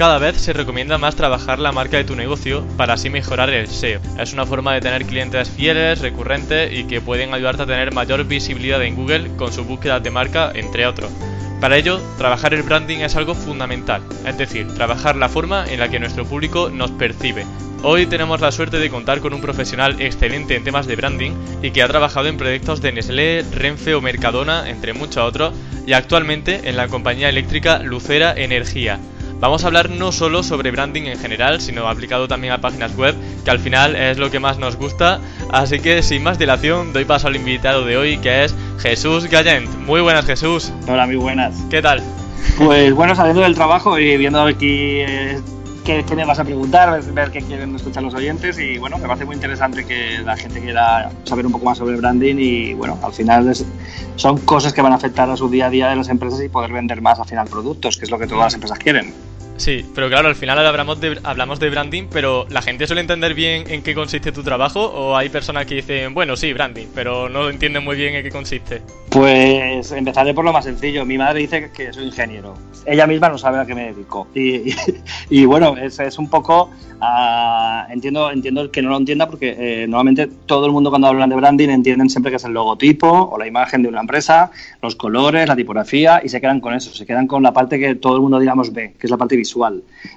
Cada vez se recomienda más trabajar la marca de tu negocio para así mejorar el SEO. Es una forma de tener clientes fieles, recurrentes y que pueden ayudarte a tener mayor visibilidad en Google con su búsqueda de marca, entre otros. Para ello, trabajar el branding es algo fundamental, es decir, trabajar la forma en la que nuestro público nos percibe. Hoy tenemos la suerte de contar con un profesional excelente en temas de branding y que ha trabajado en proyectos de Nestlé, Renfe o Mercadona, entre muchos otros, y actualmente en la compañía eléctrica Lucera Energía. Vamos a hablar no solo sobre branding en general, sino aplicado también a páginas web, que al final es lo que más nos gusta. Así que sin más dilación, doy paso al invitado de hoy, que es Jesús Gallent. Muy buenas, Jesús. Hola, muy buenas. ¿Qué tal? Pues bueno, saliendo del trabajo y viendo aquí eh, qué, qué, me vas a preguntar, ver qué quieren escuchar los oyentes y bueno, me parece muy interesante que la gente quiera saber un poco más sobre branding y bueno, al final es, son cosas que van a afectar a su día a día de las empresas y poder vender más al final productos, que es lo que todas las empresas quieren. Sí, pero claro, al final hablamos de, hablamos de branding, pero ¿la gente suele entender bien en qué consiste tu trabajo? ¿O hay personas que dicen, bueno, sí, branding, pero no entienden muy bien en qué consiste? Pues empezaré por lo más sencillo. Mi madre dice que soy ingeniero. Ella misma no sabe a qué me dedico. Y, bueno, es, es, un poco. Uh, entiendo, entiendo que no lo entienda porque eh, normalmente todo el mundo cuando hablan de branding entienden siempre que es el logotipo o la imagen de una empresa, los colores, la tipografía y se quedan con eso. Se quedan con la parte que todo el mundo, digamos, ve, que es la parte visual.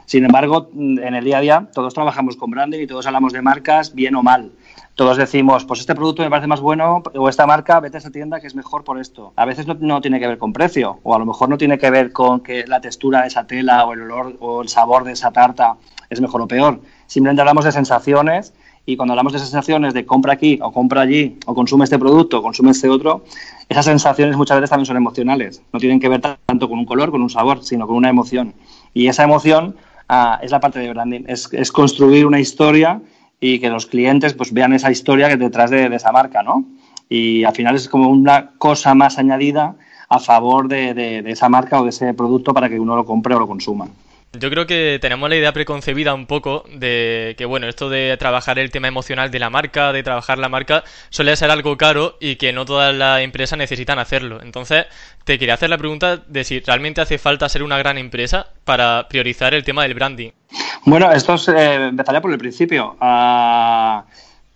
Sin embargo, en el día a día todos trabajamos con branding y todos hablamos de marcas bien o mal todos decimos, pues este producto me parece más bueno o esta marca, vete a esa tienda que es mejor por esto. A veces no, no, tiene que ver con precio o a lo mejor no tiene que ver con que la textura de esa tela o el olor o el sabor de esa tarta es mejor o peor. Simplemente hablamos de sensaciones y cuando hablamos de sensaciones de compra aquí o compra allí o consume este producto o consume este otro, esas sensaciones muchas veces también son emocionales. No tienen que ver tanto con un color, con un sabor, sino con una emoción. Y esa emoción uh, es la parte de branding, es, es construir una historia y que los clientes pues vean esa historia que detrás de, esa marca, ¿no? Y al final es como una cosa más añadida a favor de, de, esa marca o de ese producto para que uno lo compre o lo consuma. Yo creo que tenemos la idea preconcebida un poco de que, bueno, esto de trabajar el tema emocional de la marca, de trabajar la marca, suele ser algo caro y que no todas las empresas necesitan hacerlo. Entonces, te quería hacer la pregunta de si realmente hace falta ser una gran empresa para priorizar el tema del branding. Bueno, esto es, eh, empezaría por el principio. Uh,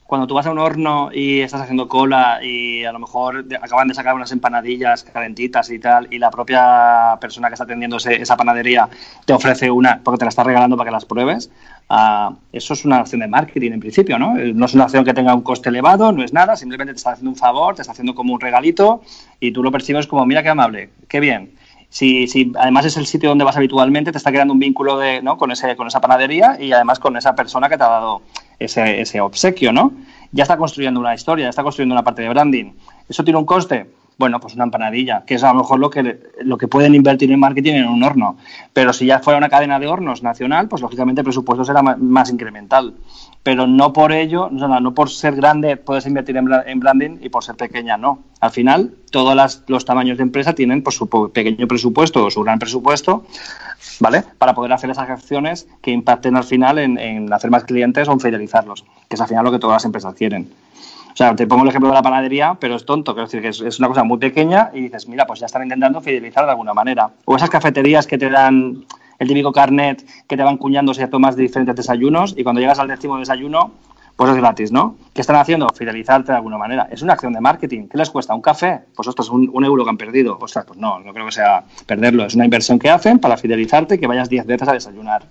cuando tú vas a un horno y estás haciendo cola y a lo mejor acaban de sacar unas empanadillas calentitas y tal, y la propia persona que está atendiendo esa panadería te ofrece una porque te la está regalando para que las pruebes, uh, eso es una acción de marketing en principio, ¿no? No es una acción que tenga un coste elevado, no es nada, simplemente te está haciendo un favor, te está haciendo como un regalito y tú lo percibes como, mira qué amable, qué bien si, si, además es el sitio donde vas habitualmente, te está creando un vínculo de, ¿no? con, ese, con esa panadería y además con esa persona que te ha dado ese, ese obsequio, ¿no? Ya está construyendo una historia, ya está construyendo una parte de branding. ¿Eso tiene un coste? Bueno, pues una empanadilla, que es a lo mejor lo que, lo que pueden invertir en marketing en un horno. Pero si ya fuera una cadena de hornos nacional, pues lógicamente el presupuesto será más, incremental. Pero no por ello, no, no por ser grande puedes invertir en, en, branding y por ser pequeña no. Al final, todos las, los tamaños de empresa tienen pues, su pequeño presupuesto o su gran presupuesto, ¿vale? Para poder hacer esas acciones que impacten al final en, hacer más clientes o en fidelizarlos, que es al final lo que todas las empresas quieren. O sea, te pongo el ejemplo de la panadería, pero es tonto, quiero decir que es, es, una cosa muy pequeña y dices, mira, pues ya están intentando fidelizar de alguna manera. O esas cafeterías que te dan el típico carnet que te van cuñando si tomas diferentes desayunos y cuando llegas al décimo desayuno, pues es gratis, ¿no? ¿Qué están haciendo? Fidelizarte de alguna manera. Es una acción de marketing. ¿Qué les cuesta? ¿Un café? Pues ostras, un, un euro que han perdido. Ostras, pues no, no creo que sea perderlo. Es una inversión que hacen para fidelizarte y que vayas 10 veces a desayunar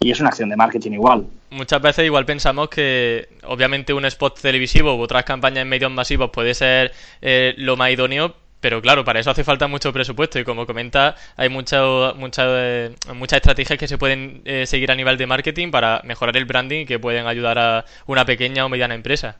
y es una acción de marketing igual. Muchas veces igual pensamos que obviamente un spot televisivo u otras campañas en medios masivos puede ser eh, lo más idóneo, pero claro, para eso hace falta mucho presupuesto y como comenta, hay muchas mucha, eh, muchas estrategias que se pueden eh, seguir a nivel de marketing para mejorar el branding que pueden ayudar a una pequeña o mediana empresa.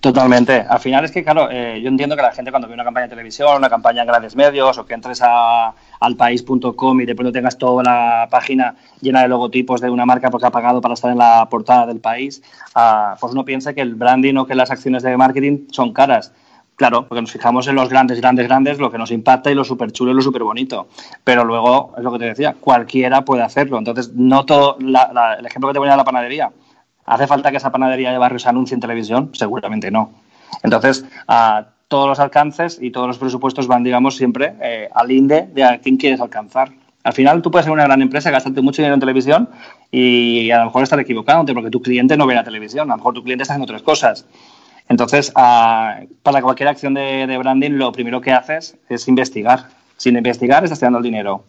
Totalmente. Al final es que, claro, eh, yo entiendo que la gente cuando ve una campaña de televisión, una campaña en grandes medios o que entres a alpaís.com y de pronto tengas toda la página llena de logotipos de una marca porque ha pagado para estar en la portada del país, uh, pues uno piensa que el branding o que las acciones de marketing son caras. Claro, porque nos fijamos en los grandes, grandes, grandes, lo que nos impacta y lo súper chulo y lo súper bonito. Pero luego, es lo que te decía, cualquiera puede hacerlo. Entonces, no todo, el ejemplo que te ponía de la panadería, ¿hace falta que esa panadería de barrio se anuncie en televisión? Seguramente no. Entonces, a todos los alcances y todos los presupuestos van, digamos, siempre eh, al INDE de a quién quieres alcanzar. Al final, tú puedes ser una gran empresa, gastarte mucho dinero en televisión y a lo mejor estar equivocado, porque tu cliente no ve la televisión, a lo mejor tu cliente está haciendo otras cosas. Entonces, para cualquier acción de, branding, lo primero que haces es investigar. Sin investigar, estás tirando el dinero.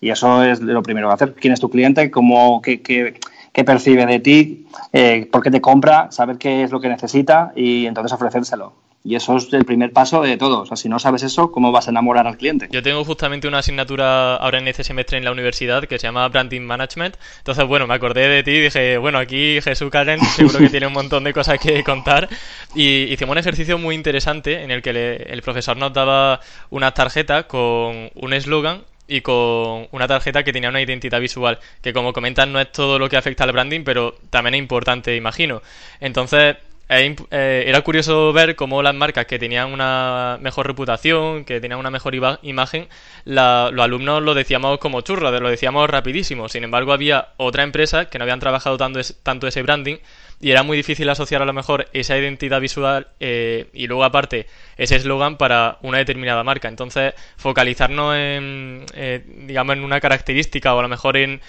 Y eso es lo primero que hacer. ¿Quién es tu cliente? ¿Cómo, qué, qué, percibe de ti? Eh, ¿Por qué te compra? Saber qué es lo que necesita y entonces ofrecérselo. Y eso es el primer paso de todo. O sea, si no sabes eso, ¿cómo vas a enamorar al cliente? Yo tengo justamente una asignatura ahora en este semestre en la universidad que se llama Branding Management. Entonces, bueno, me acordé de ti y dije, bueno, aquí Jesús Karen seguro que tiene un montón de cosas que contar. Y hicimos un ejercicio muy interesante en el que el profesor nos daba una tarjeta con un eslogan y con una tarjeta que tenía una identidad visual, que como comentan no es todo lo que afecta al branding, pero también es importante, imagino. Entonces, eh, era curioso ver cómo las marcas que tenían una mejor reputación, que tenían una mejor imagen, los alumnos lo decíamos como churros, lo decíamos rapidísimo. Sin embargo, había otra empresa que no habían trabajado tanto, tanto ese branding y era muy difícil asociar a lo mejor esa identidad visual eh, y luego aparte ese eslogan para una determinada marca. Entonces, focalizarnos en, eh, digamos, en una característica o a lo mejor en,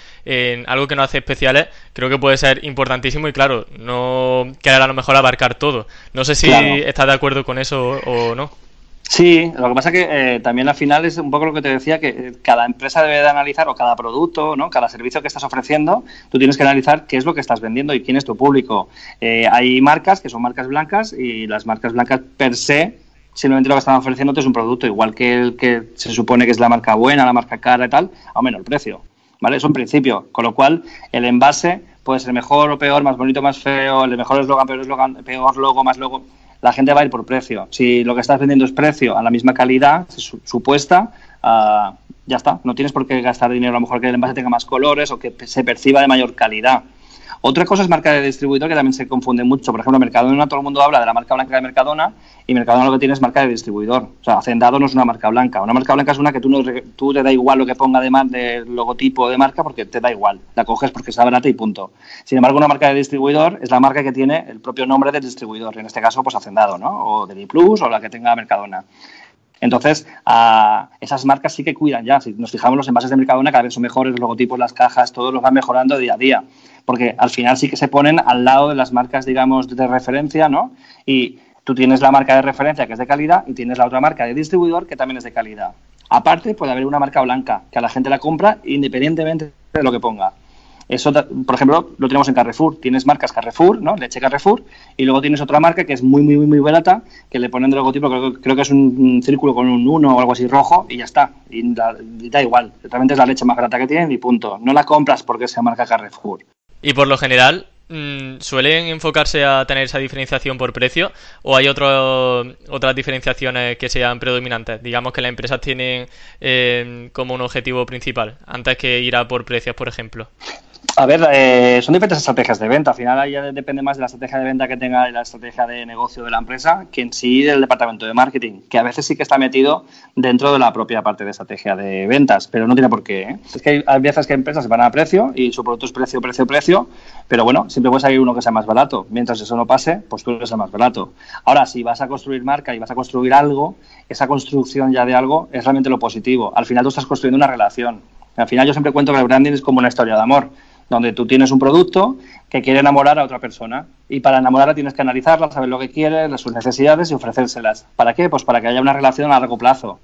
algo que nos hace especiales, creo que puede ser importantísimo y claro, no querer a lo mejor abarcar todo. No sé si estás de acuerdo con eso o no. Sí, lo que pasa que eh, también al final es un poco lo que te decía, que eh, cada empresa debe de analizar, o cada producto, ¿no? cada servicio que estás ofreciendo, tú tienes que analizar qué es lo que estás vendiendo y quién es tu público. Eh, hay marcas que son marcas blancas y las marcas blancas per se simplemente lo que están ofreciendo es un producto, igual que el que se supone que es la marca buena, la marca cara y tal, a menos el precio. ¿Vale? Es un principio, con lo cual el envase puede ser mejor o peor, más bonito, más feo, el mejor eslogan, peor eslogan, peor logo, más logo la gente va a ir por precio. Si lo que estás vendiendo es precio a la misma calidad supuesta, ah, ya está. No tienes por qué gastar dinero. A lo mejor que el envase tenga más colores o que se perciba de mayor calidad. Otra cosa es marca de distribuidor que también se confunde mucho. Por ejemplo, Mercadona, todo el mundo habla de la marca blanca de Mercadona y Mercadona lo que tiene es marca de distribuidor. O sea, Hacendado no es una marca blanca. Una marca blanca es una que tú, no, tú te da igual lo que ponga de, de logotipo de marca porque te da igual. La coges porque está barata y punto. Sin embargo, una marca de distribuidor es la marca que tiene el propio nombre del distribuidor. En este caso, pues Hacendado, ¿no? O de Plus o la que tenga Mercadona. Entonces, a esas marcas sí que cuidan ya. Si nos fijamos, los envases de Mercadona cada vez son mejores, los logotipos, las cajas, todos los van mejorando día a día. Porque al final sí que se ponen al lado de las marcas, digamos, de referencia, ¿no? Y tú tienes la marca de referencia que es de calidad y tienes la otra marca de distribuidor que también es de calidad. Aparte, puede haber una marca blanca que a la gente la compra independientemente de lo que ponga. Eso, por ejemplo, lo tenemos en Carrefour. Tienes marcas Carrefour, ¿no? Leche Carrefour, y luego tienes otra marca que es muy, muy, muy barata, que le ponen de logotipo, creo, que es un, círculo con un 1 o algo así rojo, y ya está. Y, da igual. Realmente es la leche más barata que tienen y punto. No la compras porque sea marca Carrefour. Y por lo general, Mm, ¿Suelen enfocarse a tener esa diferenciación por precio o hay otro, otras diferenciaciones que sean predominantes? Digamos que las empresas tienen eh, como un objetivo principal antes que ir a por precios, por ejemplo. A ver, eh, son diferentes estrategias de venta. Al final ya depende más de la estrategia de venta que tenga la estrategia de negocio de la empresa que en sí del departamento de marketing, que a veces sí que está metido dentro de la propia parte de estrategia de ventas, pero no tiene por qué. ¿eh? Es que hay, veces que empresas van a precio y su producto es precio, precio, precio, pero bueno, siempre puede salir uno que sea más barato. Mientras eso no pase, pues tú eres el más barato. Ahora, si vas a construir marca y vas a construir algo, esa construcción ya de algo es realmente lo positivo. Al final tú estás construyendo una relación. Al final yo siempre cuento que el branding es como una historia de amor donde tú tienes un producto que quiere enamorar a otra persona y para enamorarla tienes que analizarla, saber lo que quiere, sus necesidades y ofrecérselas. ¿Para qué? Pues para que haya una relación a largo plazo.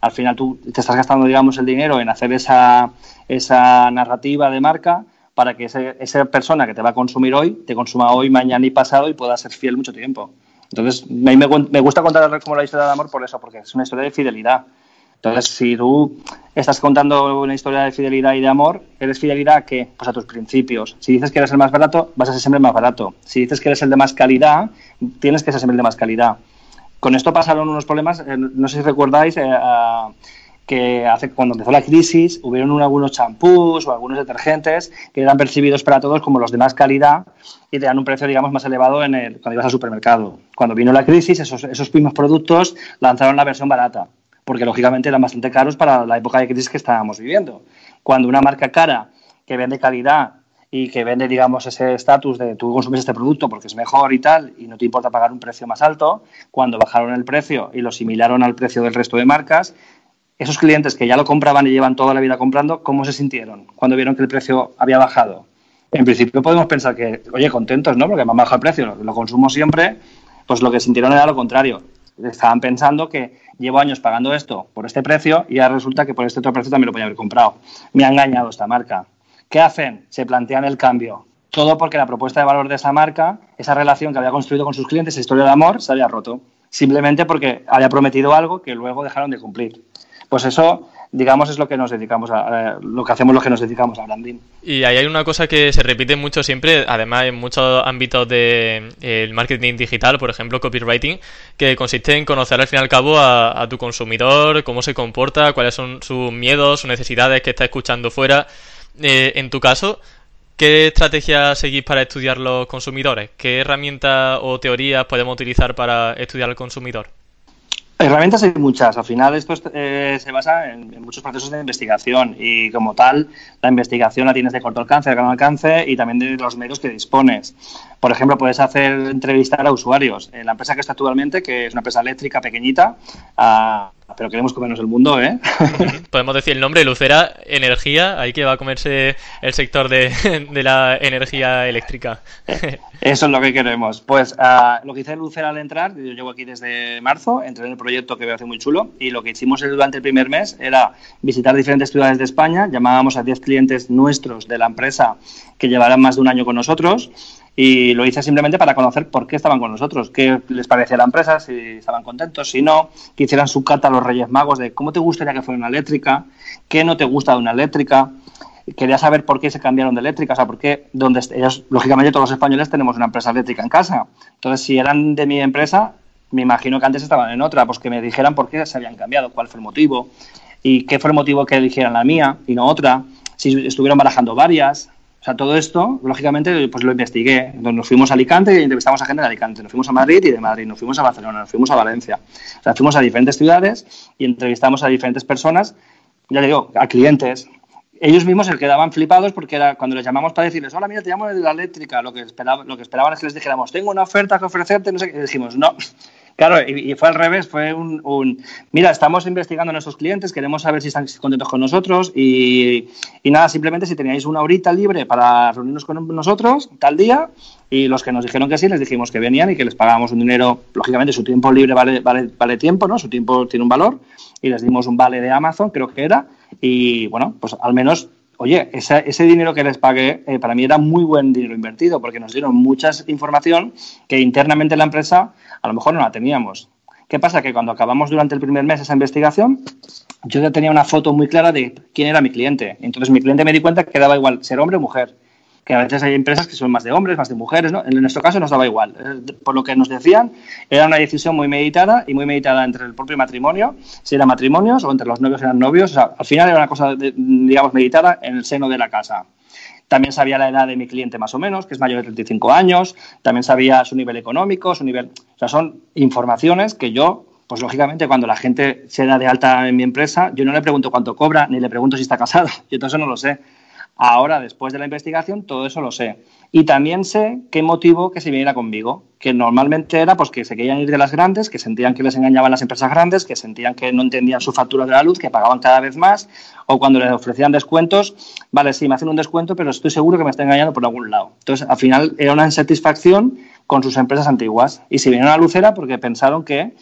Al final tú te estás gastando, digamos, el dinero en hacer esa, esa narrativa de marca para que esa persona que te va a consumir hoy te consuma hoy, mañana y pasado y pueda ser fiel mucho tiempo. Entonces, me, me gusta contar como la historia de amor por eso, porque es una historia de fidelidad. Entonces, si tú estás contando una historia de fidelidad y de amor, ¿eres fidelidad a qué? Pues a tus principios. Si dices que eres el más barato, vas a ser siempre el más barato. Si dices que eres el de más calidad, tienes que ser siempre el de más calidad. Con esto pasaron unos problemas, eh, no sé si recordáis, eh, que hace cuando empezó la crisis hubieron algunos champús o algunos detergentes que eran percibidos para todos como los de más calidad y te dan un precio, digamos, más elevado en el, cuando ibas al supermercado. Cuando vino la crisis, esos, esos mismos productos lanzaron la versión barata, porque lógicamente eran bastante caros para la época de crisis que estábamos viviendo. Cuando una marca cara que vende calidad y que vende, digamos, ese estatus de tú consumes este producto porque es mejor y tal, y no te importa pagar un precio más alto, cuando bajaron el precio y lo similaron al precio del resto de marcas, esos clientes que ya lo compraban y llevan toda la vida comprando, ¿cómo se sintieron cuando vieron que el precio había bajado? En principio podemos pensar que, oye, contentos, ¿no? Porque me han bajado el precio, lo, consumo siempre, pues lo que sintieron era lo contrario. Estaban pensando que llevo años pagando esto por este precio y ahora resulta que por este otro precio también lo podía haber comprado. Me ha engañado esta marca. ¿Qué hacen? Se plantean el cambio. Todo porque la propuesta de valor de esa marca, esa relación que había construido con sus clientes, esa historia de amor, se había roto. Simplemente porque había prometido algo que luego dejaron de cumplir. Pues eso, digamos, es lo que nos dedicamos a, lo que hacemos los que nos dedicamos a branding. Y ahí hay una cosa que se repite mucho siempre, además en muchos ámbitos del de, marketing digital, por ejemplo, copywriting, que consiste en conocer al fin y al cabo a, tu consumidor, cómo se comporta, cuáles son sus miedos, sus necesidades que está escuchando fuera. Eh, en tu caso, ¿Qué estrategia seguís para estudiar los consumidores? ¿Qué herramientas o teorías podemos utilizar para estudiar al consumidor? Herramientas hay muchas. Al final esto eh, se basa en, muchos procesos de investigación y como tal la investigación la tienes de corto alcance, de gran alcance y también de los medios que dispones. Por ejemplo, puedes hacer entrevistar a usuarios. En la empresa que está actualmente, que es una empresa eléctrica pequeñita, a pero queremos comernos el mundo, ¿eh? Podemos decir el nombre, Lucera Energía, ahí que va a comerse el sector de, la energía eléctrica. Eso es lo que queremos. Pues uh, lo que hice Lucera al entrar, yo llevo aquí desde marzo, entré en el proyecto que me hace muy chulo, y lo que hicimos durante el primer mes era visitar diferentes ciudades de España, llamábamos a 10 clientes nuestros de la empresa que llevarán más de un año con nosotros, y lo hice simplemente para conocer por qué estaban con nosotros, qué les parecía la empresa, si estaban contentos, si no, que hicieran su cata a los Reyes Magos de cómo te gustaría que fuera una eléctrica, qué no te gusta de una eléctrica. Quería saber por qué se cambiaron de eléctrica, o sea, por qué, donde ellos, lógicamente todos los españoles tenemos una empresa eléctrica en casa. Entonces, si eran de mi empresa, me imagino que antes estaban en otra, pues que me dijeran por qué se habían cambiado, cuál fue el motivo y qué fue el motivo que eligieran la mía y no otra, si estuvieron barajando varias, sea, todo esto, lógicamente, pues lo investigué. Nos fuimos a Alicante y entrevistamos a gente de Alicante. Nos fuimos a Madrid y de Madrid. Nos fuimos a Barcelona, nos fuimos a Valencia. O sea, fuimos a diferentes ciudades y entrevistamos a diferentes personas, ya le digo, a clientes. Ellos mismos se quedaban flipados porque era cuando les llamamos para decirles, hola, mira, te llamo de la eléctrica. Lo que, esperaban, lo que esperaban es que les dijéramos, tengo una oferta que ofrecerte. No sé qué. Y dijimos, no, Claro, y, fue al revés, fue un, mira, estamos investigando a nuestros clientes, queremos saber si están contentos con nosotros y, nada, simplemente si teníais una horita libre para reunirnos con nosotros tal día y los que nos dijeron que sí, les dijimos que venían y que les pagábamos un dinero, lógicamente su tiempo libre vale, vale, vale tiempo, ¿no? Su tiempo tiene un valor y les dimos un vale de Amazon, creo que era, y bueno, pues al menos oye, ese, dinero que les pagué eh, para mí era muy buen dinero invertido porque nos dieron mucha información que internamente en la empresa a lo mejor no la teníamos. ¿Qué pasa? Que cuando acabamos durante el primer mes esa investigación, yo ya tenía una foto muy clara de quién era mi cliente. Entonces mi cliente me di cuenta que daba igual ser hombre o mujer que a veces hay empresas que son más de hombres, más de mujeres, ¿no? En nuestro caso nos daba igual. Eh, por lo que nos decían, era una decisión muy meditada y muy meditada entre el propio matrimonio, si eran matrimonios o entre los novios eran novios. O sea, al final era una cosa, digamos, meditada en el seno de la casa. También sabía la edad de mi cliente más o menos, que es mayor de 35 años. También sabía su nivel económico, su nivel... O sea, son informaciones que yo pues lógicamente cuando la gente se da de alta en mi empresa, yo no le pregunto cuánto cobra, ni le pregunto si está casado, yo todo eso no lo sé. Ahora, después de la investigación, todo eso lo sé. Y también sé qué motivo que se viniera conmigo, que normalmente era pues que se querían ir de las grandes, que sentían que les engañaban las empresas grandes, que sentían que no entendían su factura de la luz, que pagaban cada vez más, o cuando les ofrecían descuentos, vale, sí, me hacen un descuento, pero estoy seguro que me está engañando por algún lado. Entonces, al final era una insatisfacción con sus empresas antiguas. Y se vinieron a Lucera porque pensaron que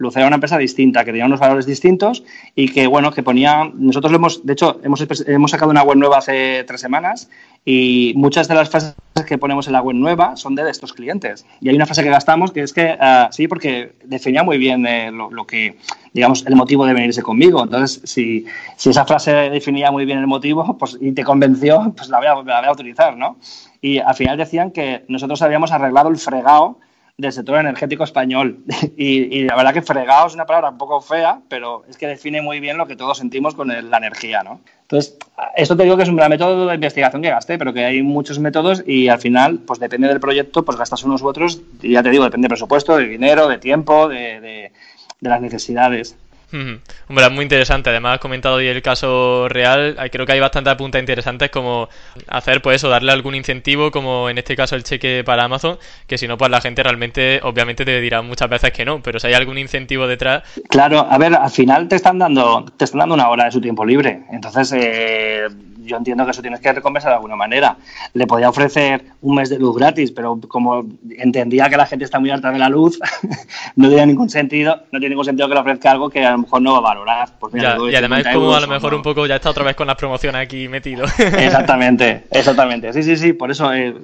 Lucera era una empresa distinta, que tenía unos valores distintos y que, bueno, que ponía... Nosotros lo hemos, de hecho, hemos, hemos sacado una web nueva hace tres semanas y muchas de las frases que ponemos en la web nueva son de estos clientes. Y hay una frase que gastamos que es que, uh, sí, porque definía muy bien eh, lo, que, digamos, el motivo de venirse conmigo. Entonces, si, si, esa frase definía muy bien el motivo pues, y te convenció, pues la voy, a, la voy a utilizar, ¿no? Y al final decían que nosotros habíamos arreglado el fregado del sector energético español. Y, la verdad que fregado es una palabra un poco fea, pero es que define muy bien lo que todos sentimos con la energía, ¿no? Entonces, esto te digo que es un método de investigación que gasté, pero que hay muchos métodos y al final, pues depende del proyecto, pues gastas unos u otros, y ya te digo, depende del presupuesto, de dinero, de tiempo, de, de las necesidades. Hombre, es muy interesante. Además, has comentado hoy el caso real. Creo que hay bastantes puntas interesantes como hacer, pues eso, darle algún incentivo, como en este caso el cheque para Amazon, que si no, pues la gente realmente, obviamente, te dirá muchas veces que no, pero si hay algún incentivo detrás. Claro, a ver, al final te están dando, te están dando una hora de su tiempo libre. Entonces, eh, yo entiendo que eso tienes que recompensar de alguna manera. Le podía ofrecer un mes de luz gratis, pero como entendía que la gente está muy harta de la luz, no tiene ningún sentido, no tiene ningún sentido que le ofrezca algo que a mejor no va a valorar. Pues y además es como a lo mejor un poco, ya está otra vez con las promociones aquí metido. Exactamente, exactamente. Sí, sí, sí, por eso eh,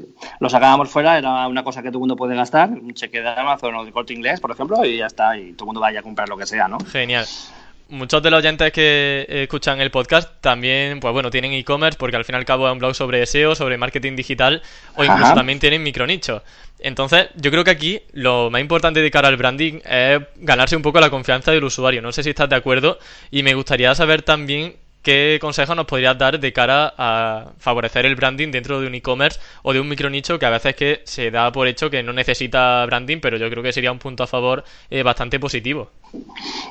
lo sacábamos fuera, era una cosa que todo el mundo puede gastar, un cheque de Amazon o de corte inglés, por ejemplo, y ya está, y todo el mundo vaya a comprar lo que sea, ¿no? Genial muchos de los oyentes que escuchan el podcast también, pues bueno, tienen e-commerce porque al fin y al cabo es un blog sobre SEO, sobre marketing digital o incluso también tienen micronichos. Entonces, yo creo que aquí lo más importante de cara al branding es ganarse un poco la confianza del usuario. No sé si estás de acuerdo y me gustaría saber también ¿qué consejos nos podrías dar de cara a favorecer el branding dentro de un e-commerce o de un micronicho que a veces que se da por hecho que no necesita branding, pero yo creo que sería un punto a favor eh, bastante positivo?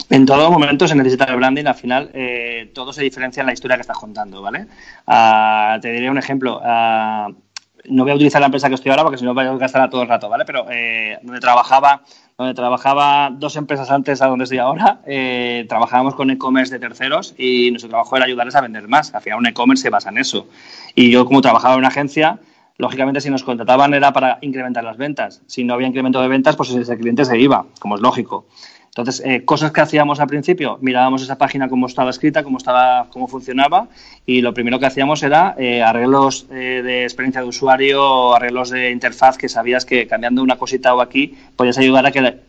En todo momento se necesita el branding, al final eh, todo se diferencia en la historia que estás contando, ¿vale? Ah, te diré un ejemplo. Ah, no voy a utilizar la empresa que estoy ahora porque si no voy a gastar todo el rato, ¿vale? Pero eh, donde trabajaba donde trabajaba dos empresas antes a donde estoy ahora, eh, trabajábamos con e-commerce de terceros y nuestro trabajo era ayudarles a vender más. Al final un e-commerce se basa en eso. Y yo como trabajaba en una agencia, lógicamente si nos contrataban era para incrementar las ventas. Si no había incremento de ventas, pues ese cliente se iba, como es lógico. Entonces, eh, cosas que hacíamos al principio, mirábamos esa página cómo estaba escrita, cómo estaba, cómo funcionaba, y lo primero que hacíamos era eh, arreglos eh, de experiencia de usuario, arreglos de interfaz que sabías que cambiando una cosita o aquí podías ayudar a que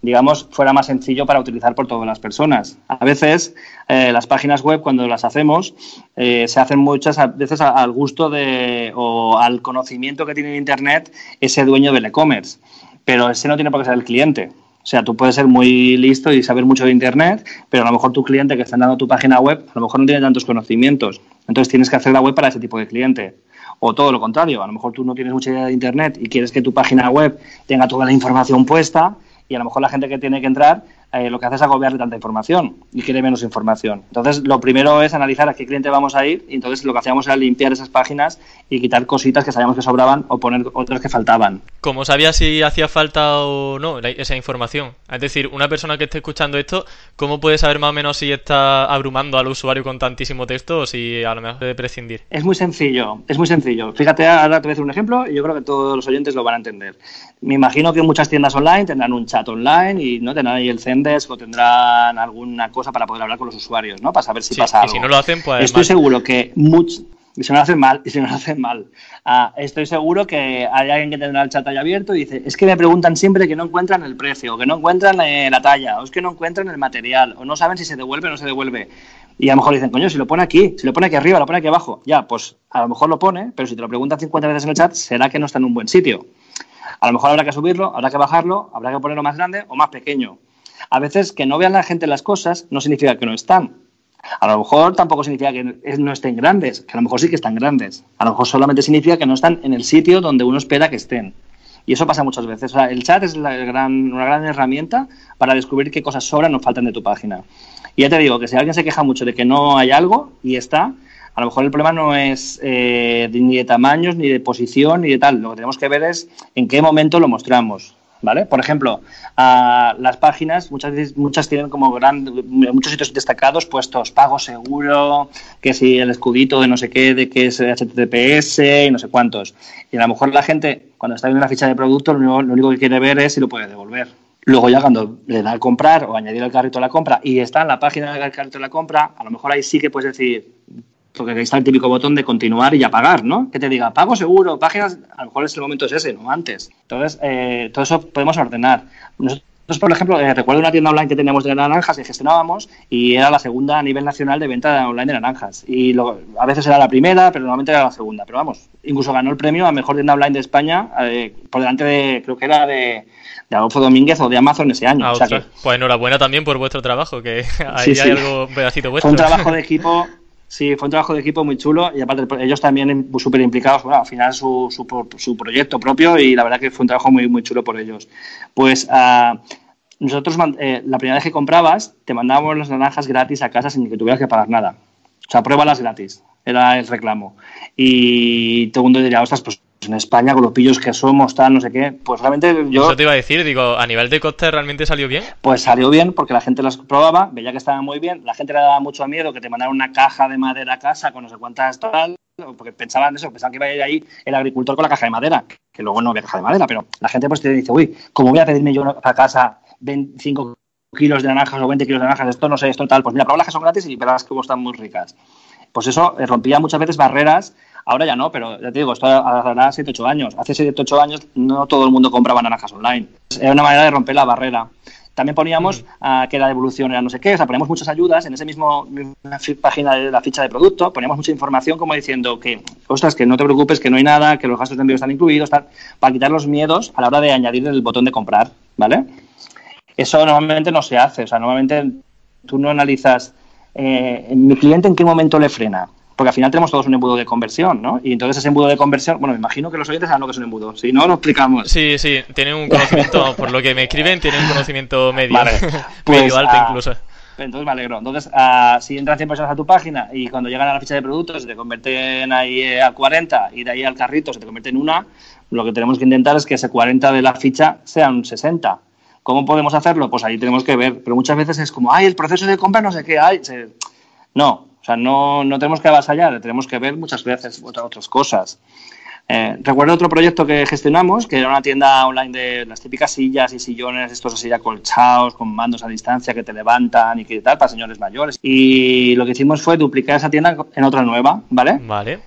digamos, fuera más sencillo para utilizar por todas las personas. A veces las páginas web, cuando las hacemos, se hacen muchas veces al gusto de, o al conocimiento que tiene Internet ese dueño del e-commerce, pero ese no tiene por qué ser el cliente. O sea, tú puedes ser muy listo y saber mucho de Internet, pero a lo mejor tu cliente que está dando tu página web, a lo mejor no tiene tantos conocimientos. Entonces tienes que hacer la web para ese tipo de cliente. O todo lo contrario, a lo mejor tú no tienes mucha idea de Internet y quieres que tu página web tenga toda la información puesta y a lo mejor la gente que tiene que entrar eh, lo que hace es agobiarle tanta información y quiere menos información. Entonces, lo primero es analizar a qué cliente vamos a ir y entonces lo que hacíamos era limpiar esas páginas y quitar cositas que sabíamos que sobraban o poner otras que faltaban. ¿Cómo sabías si hacía falta o no esa información? Es decir, una persona que esté escuchando esto, ¿cómo puede saber más o menos si está abrumando al usuario con tantísimo texto o si a lo mejor debe prescindir? Es muy sencillo, es muy sencillo. Fíjate, ahora te voy a decir un ejemplo y yo creo que todos los oyentes lo van a entender. Me imagino que muchas tiendas online tendrán un chat online y no tendrán ahí el Zendesk o tendrán alguna cosa para poder hablar con los usuarios, ¿no? Para saber si pasa algo. Si no lo hacen, pues. Estoy seguro que muchos. Y si no lo hacen mal, y si no lo hacen mal. Ah, estoy seguro que hay alguien que tendrá el chat ahí abierto y dice, es que me preguntan siempre que no encuentran el precio, o que no encuentran eh, la talla, o es que no encuentran el material, o no saben si se devuelve o no se devuelve. Y a lo mejor dicen, coño, si lo pone aquí, si lo pone aquí arriba, lo pone aquí abajo. Ya, pues a lo mejor lo pone, pero si te lo preguntan 50 veces en el chat, será que no está en un buen sitio. A lo mejor habrá que subirlo, habrá que bajarlo, habrá que ponerlo más grande o más pequeño. A veces que no vean la gente las cosas no significa que no están. A lo mejor tampoco significa que no estén grandes, que a lo mejor sí que están grandes. A lo mejor solamente significa que no están en el sitio donde uno espera que estén. Y eso pasa muchas veces. el chat es una gran herramienta para descubrir qué cosas sobran o faltan de tu página. Y ya te digo que si alguien se queja mucho de que no hay algo y está, a lo mejor el problema no es eh, ni de tamaños, ni de posición, ni de tal. Lo que tenemos que ver es en qué momento lo mostramos. ¿Vale? Por ejemplo, las páginas muchas veces muchas tienen como gran, muchos sitios destacados puestos pago seguro, que si el escudito de no sé qué, de que es HTTPS y no sé cuántos. Y a lo mejor la gente cuando está viendo una ficha de producto lo único, que quiere ver es si lo puede devolver. Luego ya cuando le da a comprar o añadir al carrito de la compra y está en la página del carrito de la compra, a lo mejor ahí sí que puedes decir, porque ahí está el típico botón de continuar y apagar, ¿no? Que te diga, pago seguro, páginas, a lo mejor es el momento es ese, no antes. Entonces, eh, todo eso podemos ordenar. Nosotros por ejemplo, eh, recuerdo una tienda online que teníamos de naranjas que gestionábamos y era la segunda a nivel nacional de venta online de naranjas. Y lo, a veces era la primera, pero normalmente era la segunda. Pero vamos, incluso ganó el premio a mejor tienda online de España eh, por delante de, creo que era de, de Adolfo Domínguez o de Amazon ese año. Ah, o sea que, Pues enhorabuena también por vuestro trabajo, que ahí Sí, hay sí. algo pedacito vuestro. fue un trabajo de equipo. Sí, fue un trabajo de equipo muy chulo y aparte ellos también súper implicados, bueno, al final su, su, su proyecto propio y la verdad que fue un trabajo muy, muy chulo por ellos. Pues ah, nosotros eh, la primera vez que comprabas te mandábamos las naranjas gratis a casa sin que tuvieras que pagar nada. O sea, pruébalas gratis, era el reclamo. Y todo el mundo diría, ostras, pues en España con los pillos que somos, tal, no sé qué, pues realmente yo... Eso te iba a decir, digo, a nivel de coste realmente salió bien. Pues salió bien porque la gente las probaba, veía que estaban muy bien, la gente le daba mucho miedo que te mandaran una caja de madera a casa con no sé cuántas tal, porque pensaban eso, pensaban que iba a ir ahí el agricultor con la caja de madera, que luego no había caja de madera, pero la gente pues te dice, uy, ¿cómo voy a pedirme yo a casa 25 kilos de naranjas o 20 kilos de naranjas? Esto no sé, esto tal, pues mira, prueba las que son gratis y verás cómo están muy ricas. Pues eso eh, rompía muchas veces barreras Ahora ya no, pero ya te digo, esto hará 7, 8 años. Hace 7, 8 años no todo el mundo compraba naranjas online. Era una manera de romper la barrera. También poníamos uh, que la devolución era no sé qué, o sea, poníamos muchas ayudas en esa misma página de la ficha de producto, poníamos mucha información como diciendo que, ostras, que no te preocupes, que no hay nada, que los gastos de envío están incluidos, tal, para quitar los miedos a la hora de añadir el botón de comprar, ¿vale? Eso normalmente no se hace, o sea, normalmente tú no analizas eh, mi cliente en qué momento le frena, porque al final tenemos todos un embudo de conversión, ¿no? Y entonces ese embudo de conversión, bueno, me imagino que los oyentes saben lo que es un embudo, si no, lo explicamos. Sí, sí, tienen un conocimiento, por lo que me escriben, tienen un conocimiento medio, vale. pues, medio alto uh, incluso. Entonces me alegro. Entonces, uh, si entran 100 personas a tu página y cuando llegan a la ficha de productos se te convierten ahí eh, a 40 y de ahí al carrito se te convierte en una, lo que tenemos que intentar es que ese 40 de la ficha sea un 60. ¿Cómo podemos hacerlo? Pues ahí tenemos que ver. Pero muchas veces es como, ay, el proceso de compra no sé qué hay. Se... No, sea, no, no tenemos que avasallar, tenemos que ver muchas veces otras cosas. Eh, recuerdo otro proyecto que gestionamos, que era una tienda online de las típicas sillas y sillones, estos así acolchados, con mandos a distancia que te levantan y que tal, para señores mayores. Y lo que hicimos fue duplicar esa tienda en otra nueva, ¿vale? Vale.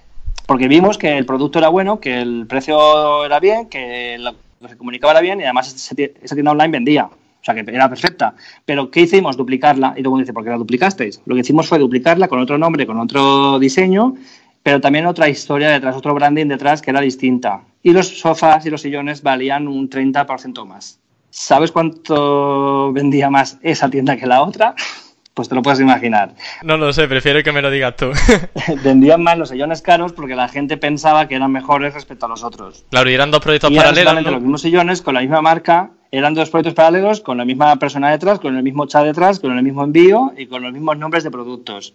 Porque vimos que el producto era bueno, que el precio era bien, que lo que se comunicaba era bien y además esa tienda online vendía. O sea, que era perfecta. Pero, ¿qué hicimos? Duplicarla. Y mundo dice, ¿por qué la duplicasteis? Lo que hicimos fue duplicarla con otro nombre, con otro diseño, pero también otra historia detrás, otro branding detrás que era distinta. Y los sofás y los sillones valían un 30% más. ¿Sabes cuánto vendía más esa tienda que la otra? Pues te lo puedes imaginar. No lo sé, prefiero que me lo digas tú. Vendían más los sillones caros porque la gente pensaba que eran mejores respecto a los otros. Claro, y eran dos proyectos y paralelos. Eran ¿no? los mismos sillones con la misma marca, eran dos proyectos paralelos con la misma persona detrás, con el mismo chat detrás, con el mismo envío y con los mismos nombres de productos.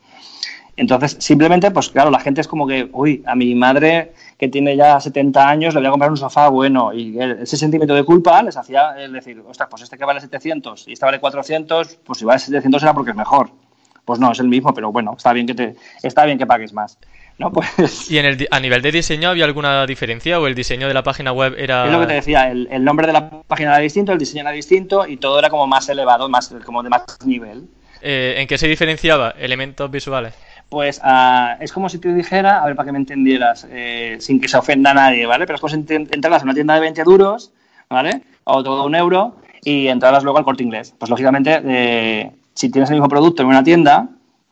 Entonces, simplemente, pues claro, la gente es como que, uy, a mi madre que tiene ya 70 años le voy a comprar un sofá bueno. Y ese sentimiento de culpa les hacía el decir, ostras, pues este que vale 700 y este vale 400, pues si vale 700 era porque es mejor. Pues no, es el mismo, pero bueno, está bien que, te, está bien que pagues más. ¿No? Pues... ¿Y en el, a nivel de diseño había alguna diferencia o el diseño de la página web era...? Es lo que te decía, el, el nombre de la página era distinto, el diseño era distinto y todo era como más elevado, más como de más nivel. Eh, ¿En qué se diferenciaba? ¿Elementos visuales? Pues uh, es como si te dijera, a ver, para que me entendieras, eh, sin que se ofenda a nadie, ¿vale? Pero es como si entraras a una tienda de 20 duros, ¿vale? O todo un euro y entraras luego al corte inglés. Pues lógicamente, eh, si tienes el mismo producto en una tienda,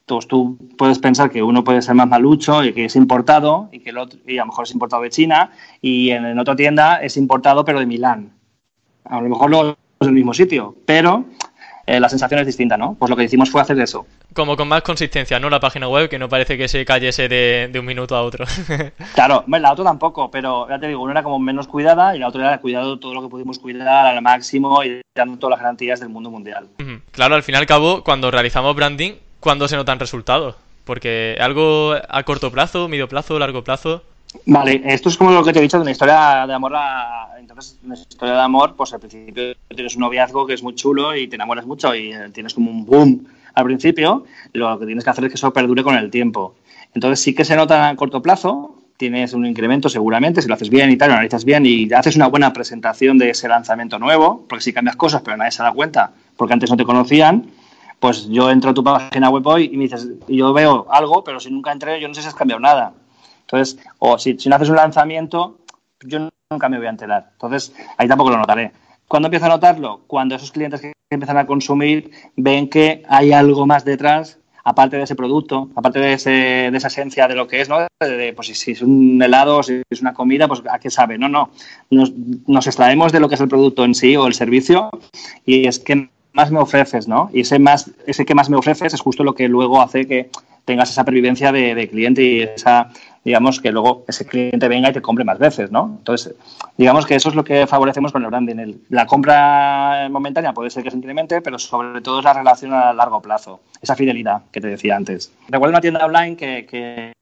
pues tú puedes pensar que uno puede ser más malucho y que es importado y que el otro, y a lo mejor es importado de China y en, en otra tienda es importado pero de Milán. A lo mejor no es el mismo sitio, pero eh, la sensación es distinta, ¿no? Pues lo que hicimos fue hacer eso. Como con más consistencia, ¿no? La página web, que no parece que se cayese de, de un minuto a otro. claro, la otra tampoco, pero ya te digo, una era como menos cuidada y la otra era cuidado todo lo que pudimos cuidar al máximo y dando todas las garantías del mundo mundial. Claro, al fin y al cabo, cuando realizamos branding, ¿cuándo se notan resultados? Porque algo a corto plazo, medio plazo, largo plazo. Vale, esto es como lo que te he dicho de una historia de amor a... Entonces, una historia de amor, pues al principio tienes un noviazgo que es muy chulo y te enamoras mucho y tienes como un boom al principio, lo que tienes que hacer es que eso perdure con el tiempo. Entonces sí que se nota a corto plazo, tienes un incremento seguramente, si lo haces bien y tal, lo analizas bien y haces una buena presentación de ese lanzamiento nuevo, porque si cambias cosas pero nadie se da cuenta, porque antes no te conocían, pues yo entro a tu página web hoy y me dices, yo veo algo, pero si nunca entré, yo no sé si has cambiado nada. Entonces, o si, si no haces un lanzamiento, yo nunca me voy a enterar. Entonces, ahí tampoco lo notaré. ¿Cuándo empieza a notarlo? Cuando esos clientes que empiezan a consumir ven que hay algo más detrás aparte de ese producto, aparte de, ese, de esa esencia de lo que es, ¿no? De, pues si, es un helado, si es una comida, pues a qué sabe. No, no. Nos, nos, extraemos de lo que es el producto en sí o el servicio y es que más me ofreces, ¿no? Y ese, más, ese que más me ofreces es justo lo que luego hace que tengas esa pervivencia de, de cliente y esa digamos, que luego ese cliente venga y te compre más veces, ¿no? Entonces, digamos que eso es lo que favorecemos con el branding. la compra momentánea puede ser que simplemente, pero sobre todo es la relación a largo plazo, esa fidelidad que te decía antes. Recuerdo una tienda online que,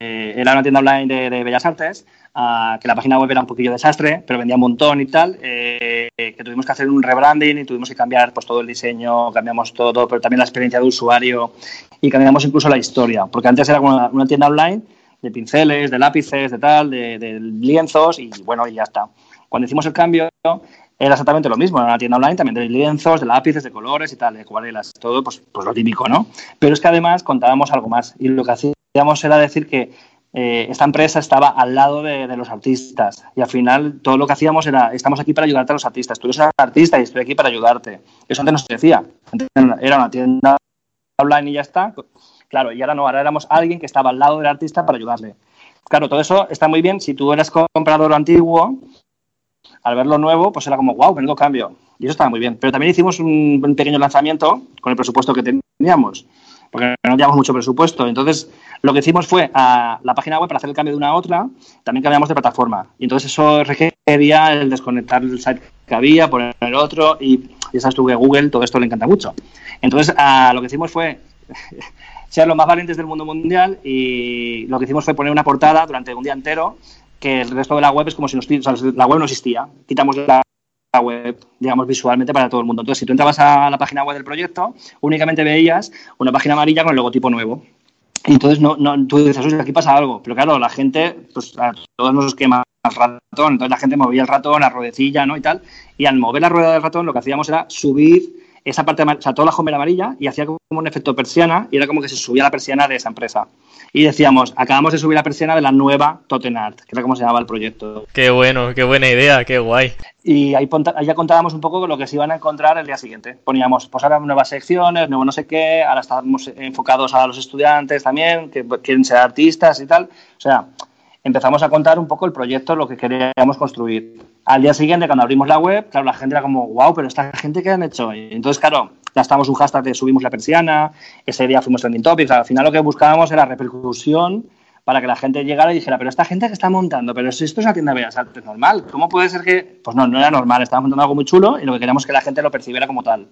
eh, era una tienda online de, Bellas Artes, que la página web era un poquillo desastre, pero vendía un montón y tal, eh, que tuvimos que hacer un rebranding y tuvimos que cambiar pues todo el diseño, cambiamos todo, pero también la experiencia de usuario y cambiamos incluso la historia, porque antes era una tienda online de pinceles, de lápices, de tal, de, lienzos y bueno, y ya está. Cuando hicimos el cambio era exactamente lo mismo, era una tienda online también de lienzos, de lápices, de colores y tal, de acuarelas, todo pues, pues lo típico, ¿no? Pero es que además contábamos algo más y lo que hacíamos era decir que eh, esta empresa estaba al lado de, los artistas y al final todo lo que hacíamos era, estamos aquí para ayudarte a los artistas, tú eres artista y estoy aquí para ayudarte. Eso antes no se decía, era una tienda online y ya está, Claro, y ahora no, ahora éramos alguien que estaba al lado del artista para ayudarle. Claro, todo eso está muy bien. Si tú eres comprador antiguo, al ver lo nuevo, pues era como, wow, menudo cambio. Y eso estaba muy bien. Pero también hicimos un, pequeño lanzamiento con el presupuesto que teníamos, porque no teníamos mucho presupuesto. Entonces, lo que hicimos fue a la página web para hacer el cambio de una a otra, también cambiamos de plataforma. Y entonces eso requería el desconectar el site que había, poner el otro, y ya sabes tú que Google todo esto le encanta mucho. Entonces, lo que hicimos fue ser los más valientes del mundo mundial y lo que hicimos fue poner una portada durante un día entero que el resto de la web es como si la web no existía. Quitamos la web, digamos, visualmente para todo el mundo. Entonces, si tú entrabas a la página web del proyecto, únicamente veías una página amarilla con el logotipo nuevo. Entonces no, no, tú dices, aquí pasa algo. Pero claro, la gente, pues todos nos quema el ratón. Entonces la gente movía el ratón, la ruedecilla, ¿no? Y tal. Y al mover la rueda del ratón, lo que hacíamos era subir esa parte, o sea, toda la home amarilla y hacía como un efecto persiana y era como que se subía la persiana de esa empresa. Y decíamos, acabamos de subir la persiana de la nueva Tottenart, que era como se llamaba el proyecto. Qué bueno, qué buena idea, qué guay. Y ahí, ya contábamos un poco lo que se iban a encontrar el día siguiente. Poníamos, pues ahora nuevas secciones, nuevo no sé qué, ahora estamos enfocados a los estudiantes también, que quieren ser artistas y tal. O sea, empezamos a contar un poco el proyecto, lo que queríamos construir. Al día siguiente, cuando abrimos la web, claro, la gente era como, wow, pero esta gente que han hecho. Entonces, claro, gastamos un hashtag de subimos la persiana, ese día fuimos trending topics, al final lo que buscábamos era repercusión para que la gente llegara y dijera, pero esta gente que está montando, pero si esto es una tienda de bellas artes normal, ¿cómo puede ser que...? Pues no, no era normal, estábamos montando algo muy chulo y lo que queríamos es que la gente lo percibiera como tal.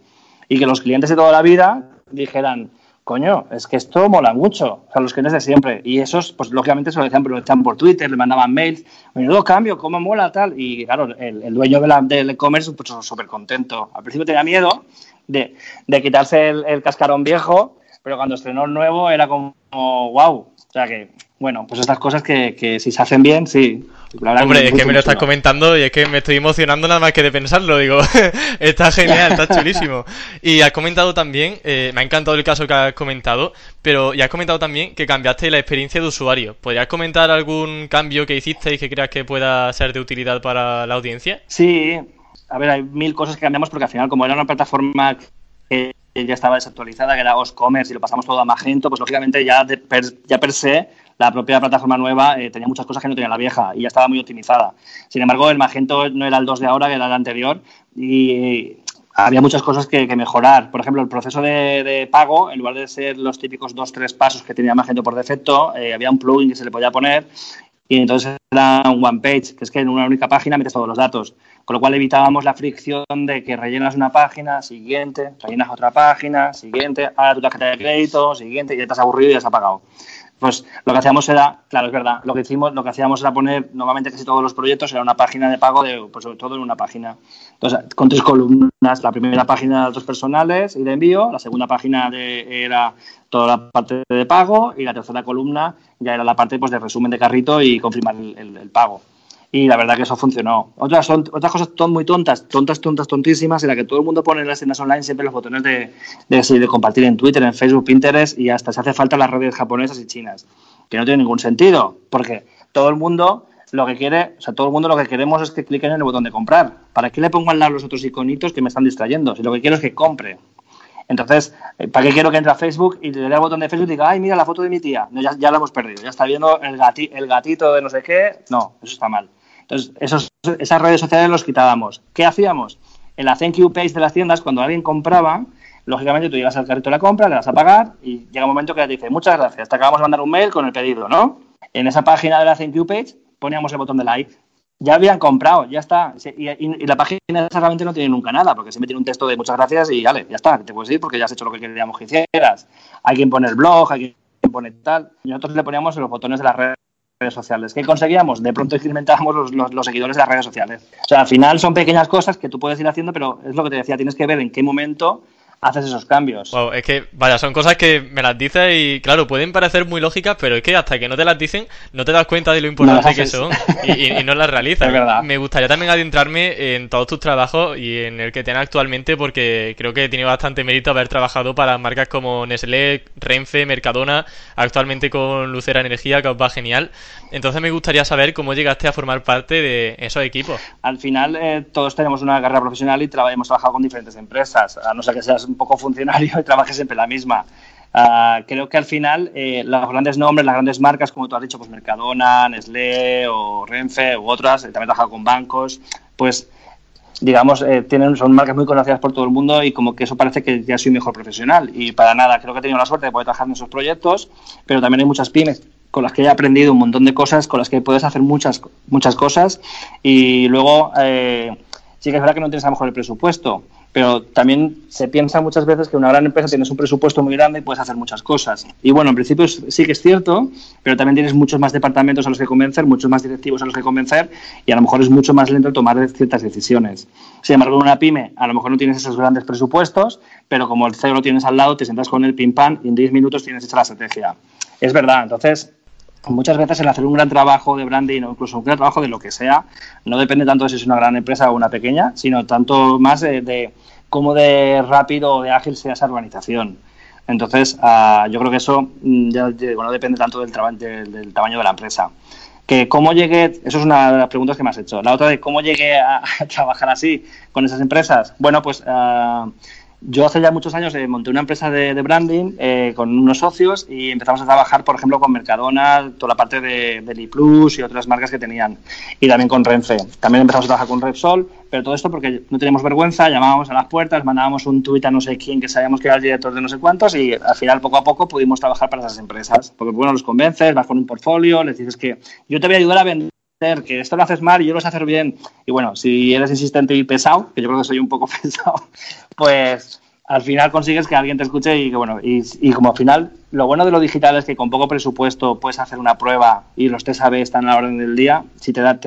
Y que los clientes de toda la vida dijeran, coño, es que esto mola mucho, o sea, los clientes de siempre. Y esos, pues lógicamente se lo decían, pero por Twitter, le mandaban mails, menudo cambio, cómo mola tal. Y claro, el, dueño del e-commerce, pues súper contento. Al principio tenía miedo de, quitarse el, cascarón viejo, pero cuando estrenó el nuevo era como, wow. O sea que, bueno, pues estas cosas que, que si se hacen bien, sí, Hombre, es que me lo estás comentando y es que me estoy emocionando nada más que de pensarlo. Digo, está genial, está chulísimo. Y has comentado también, eh, me ha encantado el caso que has comentado, pero ya has comentado también que cambiaste la experiencia de usuario. ¿Podrías comentar algún cambio que hiciste y que creas que pueda ser de utilidad para la audiencia? Sí, a ver, hay mil cosas que cambiamos porque al final, como era una plataforma que ya estaba desactualizada, que era OsCommerce y lo pasamos todo a Magento, pues lógicamente ya, ya per se la propia plataforma nueva eh, tenía muchas cosas que no tenía la vieja y ya estaba muy optimizada. Sin embargo, el Magento no era el 2 de ahora, que era el anterior, y había muchas cosas que, mejorar. Por ejemplo, el proceso de, pago, en lugar de ser los típicos dos, tres pasos que tenía Magento por defecto, eh, había un plugin que se le podía poner y entonces era un one page, que es que en una única página metes todos los datos. Con lo cual evitábamos la fricción de que rellenas una página, siguiente, rellenas otra página, siguiente, ahora tu tarjeta de crédito, siguiente, y ya te has aburrido y ya has apagado pues lo que hacíamos era, claro, es verdad, lo que hicimos, lo que hacíamos era poner, normalmente casi todos los proyectos era una página de pago, de, pues sobre todo en una página. Entonces, con tres columnas, la primera página de datos personales y de envío, la segunda página de, era toda la parte de pago y la tercera columna ya era la parte pues, de resumen de carrito y confirmar el pago y la verdad que eso funcionó. Otras, son, otras cosas son muy tontas, tontas, tontas, tontísimas, en la que todo el mundo pone en las tiendas online siempre los botones de, de, compartir en Twitter, en Facebook, Pinterest y hasta se hace falta las redes japonesas y chinas, que no tiene ningún sentido, porque todo el mundo lo que quiere, o sea, todo el mundo lo que queremos es que cliquen en el botón de comprar. ¿Para qué le pongo al lado los otros iconitos que me están distrayendo? Si lo que quiero es que compre. Entonces, eh, ¿para qué quiero que entre a Facebook y le dé al botón de Facebook y diga, ay, mira la foto de mi tía? No, ya, la hemos perdido, ya está viendo el, gatito de no sé qué. No, eso está mal. Entonces, esas redes sociales los quitábamos. ¿Qué hacíamos? En la thank you page de las tiendas, cuando alguien compraba, lógicamente tú llegas al carrito de la compra, le vas a pagar y llega un momento que te dice, muchas gracias, te acabamos de mandar un mail con el pedido, ¿no? En esa página de la thank you page poníamos el botón de like ya habían comprado, ya está. Y, la página realmente no tiene nunca nada, porque siempre tiene un texto de muchas gracias y vale, ya está, te puedes ir porque ya has hecho lo que queríamos que hicieras. Hay quien pone el blog, hay quien pone tal. Y nosotros le poníamos los botones de las redes sociales. ¿Qué conseguíamos? De pronto incrementábamos los, los, seguidores de las redes sociales. O sea, al final son pequeñas cosas que tú puedes ir haciendo, pero es lo que te decía, tienes que ver en qué momento haces esos cambios. es que, vaya, son cosas que me las dices y, claro, pueden parecer muy lógicas, pero es que hasta que no te las dicen, no te das cuenta de lo importante que son y, no las realizas. Me gustaría también adentrarme en todos tus trabajos y en el que tienes actualmente, porque creo que tiene bastante mérito haber trabajado para marcas como Nestlé, Renfe, Mercadona, actualmente con Lucera Energía, que os va genial. Entonces me gustaría saber cómo llegaste a formar parte de esos equipos. Al final, eh, todos tenemos una carrera profesional y hemos trabajado con diferentes empresas, a no ser que seas un poco funcionario y trabajes siempre la misma. Ah, creo que al final eh, los grandes nombres, las grandes marcas, como tú has dicho, pues Mercadona, Nestlé o Renfe u otras, eh, también he trabajado con bancos, pues digamos, eh, tienen, son marcas muy conocidas por todo el mundo y como que eso parece que ya soy mejor profesional. Y para nada, creo que he tenido la suerte de poder trabajar en esos proyectos, pero también hay muchas pymes con las que he aprendido un montón de cosas, con las que puedes hacer muchas, muchas cosas y luego sí que es verdad que no tienes a lo mejor el presupuesto, pero también se piensa muchas veces que una gran empresa tienes un presupuesto muy grande y puedes hacer muchas cosas. Y bueno, en principio sí que es cierto, pero también tienes muchos más departamentos a los que convencer, muchos más directivos a los que convencer y a lo mejor es mucho más lento tomar ciertas decisiones. Sin embargo, en una pyme a lo mejor no tienes esos grandes presupuestos, pero como el CEO lo tienes al lado, te sientas con el pim pam y en 10 minutos tienes hecha la estrategia. Es verdad, entonces muchas veces el hacer un gran trabajo de branding o incluso un gran trabajo de lo que sea, no depende tanto de si es una gran empresa o una pequeña, sino tanto más de, cómo de rápido o de ágil sea esa organización. Entonces, ah, yo creo que eso mm, ya, no depende tanto del, del, tamaño de la empresa. Que cómo llegué, eso es una de las preguntas que me has hecho. La otra de cómo llegué a, trabajar así con esas empresas. Bueno, pues uh, yo hace ya muchos años eh, monté una empresa de, branding eh, con unos socios y empezamos a trabajar, por ejemplo, con Mercadona, toda la parte de, de Plus y otras marcas que tenían. Y también con Renfe. También empezamos a trabajar con Repsol, pero todo esto porque no teníamos vergüenza, llamábamos a las puertas, mandábamos un tuit a no sé quién que sabíamos que era el director de no sé cuántos y al final, poco a poco, pudimos trabajar para esas empresas. Porque, bueno, los convences, vas con un portfolio, les dices que yo te voy a ayudar a vender que esto lo haces mal y yo lo sé hacer bien. Y bueno, si eres insistente y pesado, que yo creo que soy un poco pesado, pues al final consigues que alguien te escuche y que bueno, y, como al final lo bueno de lo digital es que con poco presupuesto puedes hacer una prueba y los test AB están a la orden del día, si te da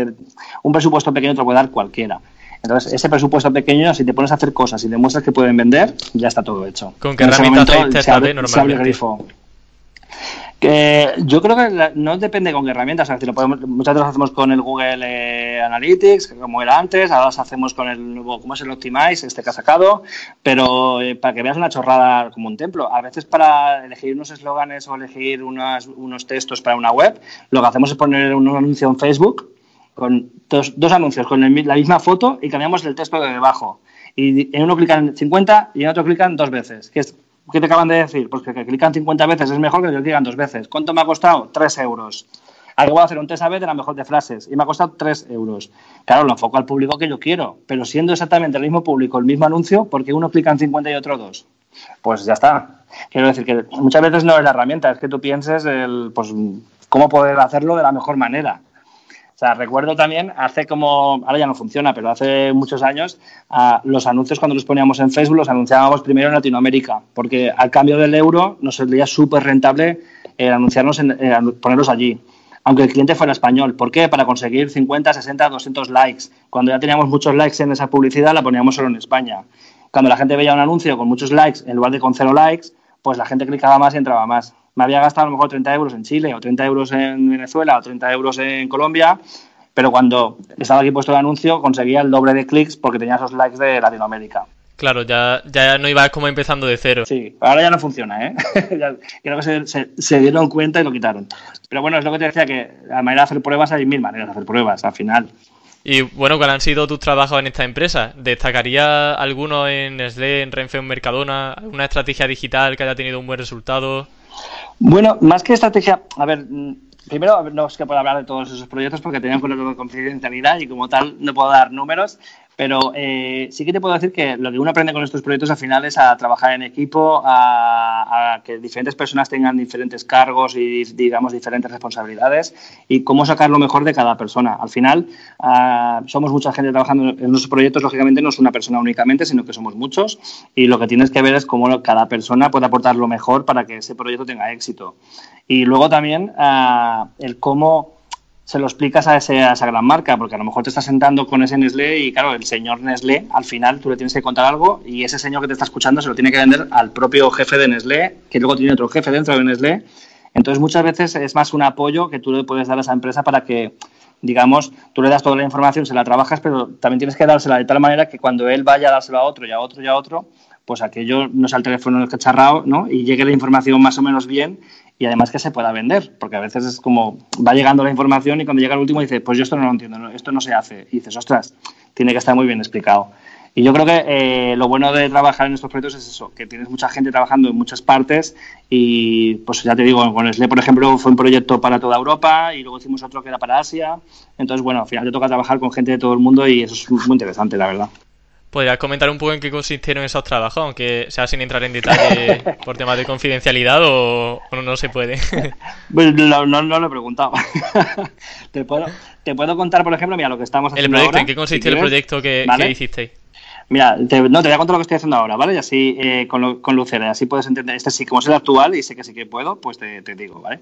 un presupuesto pequeño te lo puede dar cualquiera. Entonces, ese presupuesto pequeño, si te pones a hacer cosas y demuestras que pueden vender, ya está todo hecho. ¿Con qué herramientas test AB normalmente? Que yo creo que no depende con qué herramientas. O lo podemos, muchas veces lo hacemos con el Google eh, Analytics, como era antes. Ahora lo hacemos con el nuevo, ¿cómo es el Optimize? Este que ha sacado. Pero eh, para que veas una chorrada como un templo. A veces para elegir unos eslóganes o elegir unos, unos textos para una web, lo que hacemos es poner un anuncio en Facebook con dos, dos anuncios con la misma foto y cambiamos el texto de debajo. Y en uno clican 50 y en otro clican dos veces. Que es ¿Qué te acaban de decir? Pues que, clican 50 veces es mejor que que clican dos veces. ¿Cuánto me ha costado? 3 euros. Ahora voy a hacer un test A-B de la mejor de frases y me ha costado 3 euros. Claro, lo enfoco al público que yo quiero, pero siendo exactamente el mismo público, el mismo anuncio, ¿por qué uno clica en 50 y otro 2? Pues ya está. Quiero decir que muchas veces no es la herramienta, es que tú pienses el, pues, cómo poder hacerlo de la mejor manera. O sea, recuerdo también, hace como, ahora ya no funciona, pero hace muchos años, los anuncios cuando los poníamos en Facebook los anunciábamos primero en Latinoamérica, porque al cambio del euro nos sería súper rentable eh, anunciarnos, en, ponerlos allí aunque el cliente fuera español. ¿Por qué? Para conseguir 50, 60, 200 likes. Cuando ya teníamos muchos likes en esa publicidad, la poníamos solo en España. Cuando la gente veía un anuncio con muchos likes en lugar de con cero likes, pues la gente clicaba más y entraba más me había gastado a lo mejor 30 euros en Chile o 30 euros en Venezuela o 30 euros en Colombia, pero cuando estaba aquí puesto el anuncio conseguía el doble de clics porque tenía esos likes de Latinoamérica. Claro, ya, ya no iba como empezando de cero. Sí, ahora ya no funciona, ¿eh? creo que se, dieron cuenta y lo quitaron. Pero bueno, es lo que te decía, que a manera de hacer pruebas hay mil maneras de hacer pruebas, al final. Y bueno, ¿cuáles han sido tus trabajos en esta empresa? ¿Destacaría alguno en Nestlé, en Renfe, en Mercadona? ¿Una estrategia digital que haya tenido un buen resultado? Bueno, más que estrategia, a ver, primero no es que pueda hablar de todos esos proyectos porque tenían de confidencialidad y como tal no puedo dar números, pero eh, sí que te puedo decir que lo que uno aprende con estos proyectos al final es a trabajar en equipo, a, que diferentes personas tengan diferentes cargos y, digamos, diferentes responsabilidades y cómo sacar lo mejor de cada persona. Al final, ah, somos mucha gente trabajando en nuestros proyectos, lógicamente no es una persona únicamente, sino que somos muchos y lo que tienes que ver es cómo cada persona puede aportar lo mejor para que ese proyecto tenga éxito. Y luego también ah, el cómo se lo explicas a, ese, esa gran marca, porque a lo mejor te estás sentando con ese Nestlé y claro, el señor Nestlé, al final tú le tienes que contar algo y ese señor que te está escuchando se lo tiene que vender al propio jefe de Nestlé, que luego tiene otro jefe dentro de Nestlé. Entonces muchas veces es más un apoyo que tú le puedes dar a esa empresa para que, digamos, tú le das toda la información, se la trabajas, pero también tienes que dársela de tal manera que cuando él vaya a dársela a otro y a otro y a otro, pues aquello no sea el teléfono cacharrao, ¿no? Y llegue la información más o menos bien y además que se pueda vender, porque a veces es como va llegando la información y cuando llega el último dice, pues yo esto no lo entiendo, esto no se hace. Y dices, ostras, tiene que estar muy bien explicado. Y yo creo que eh, lo bueno de trabajar en estos proyectos es eso, que tienes mucha gente trabajando en muchas partes y pues ya te digo, con SLE, por ejemplo, fue un proyecto para toda Europa y luego hicimos otro que era para Asia. Entonces, bueno, al final te toca trabajar con gente de todo el mundo y eso es muy interesante, la verdad. ¿Podrías comentar un poco en qué consistieron esos trabajos, aunque sea sin entrar en detalle por temas de confidencialidad o, no, se puede? Pues no, no, lo he preguntado. te, puedo, te puedo contar, por ejemplo, mira, lo que estamos haciendo ¿El proyecto? ¿En qué consistió el proyecto que, que hicisteis? Mira, te, no, te voy a contar lo que estoy haciendo ahora, ¿vale? Y así eh, con, con Lucera, así puedes entender. Este sí, como es el actual y sé que sí que puedo, pues te, digo, ¿vale?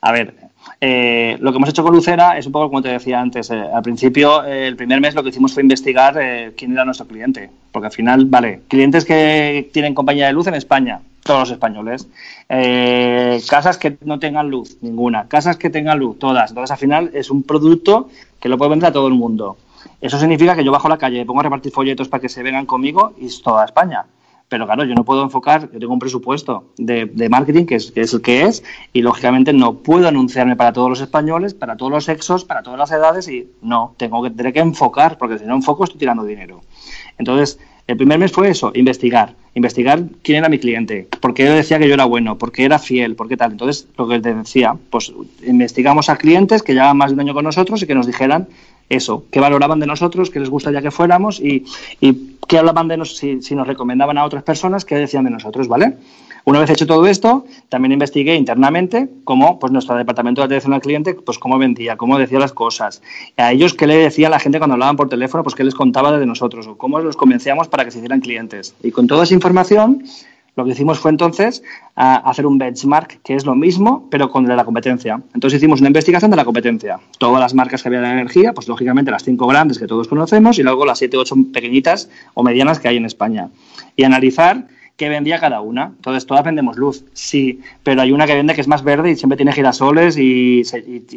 A ver, eh, lo que hemos hecho con Lucera es un poco como te decía antes. Eh, al principio, el primer mes lo que hicimos fue investigar quién era nuestro cliente. Porque al final, vale, clientes que tienen compañía de luz en España, todos los españoles. casas que no tengan luz, ninguna. Casas que tengan luz, todas. Entonces, al final, es un producto que lo puede vender a todo el mundo. Eso significa que yo bajo la calle, pongo a repartir folletos para que se vengan conmigo y es toda España. Pero claro, yo no puedo enfocar, yo tengo un presupuesto de, marketing que es, el que es y lógicamente no puedo anunciarme para todos los españoles, para todos los sexos, para todas las edades y no, tengo que, tener que enfocar porque si no enfoco estoy tirando dinero. Entonces, el primer mes fue eso, investigar, investigar quién era mi cliente, por qué decía que yo era bueno, por qué era fiel, por qué tal. Entonces, lo que te decía, pues investigamos a clientes que llevaban más de un año con nosotros y que nos dijeran eso, qué valoraban de nosotros, qué les gustaría que fuéramos y, y qué hablaban de nosotros, si, nos recomendaban a otras personas, qué decían de nosotros, ¿vale? Una vez hecho todo esto, también investigué internamente cómo pues, nuestro departamento de atención al cliente, pues cómo vendía, cómo decía las cosas. A ellos qué le decía la gente cuando hablaban por teléfono, pues qué les contaba de nosotros o cómo los convencíamos para que se hicieran clientes. Y con toda esa información lo que hicimos fue entonces hacer un benchmark, que es lo mismo, pero con la competencia. Entonces hicimos una investigación de la competencia. Todas las marcas que había de energía, pues lógicamente las cinco grandes que todos conocemos y luego las siete ocho pequeñitas o medianas que hay en España. Y analizar qué vendía cada una. Entonces, todas vendemos luz, sí, pero hay una que vende que es más verde y siempre tiene girasoles y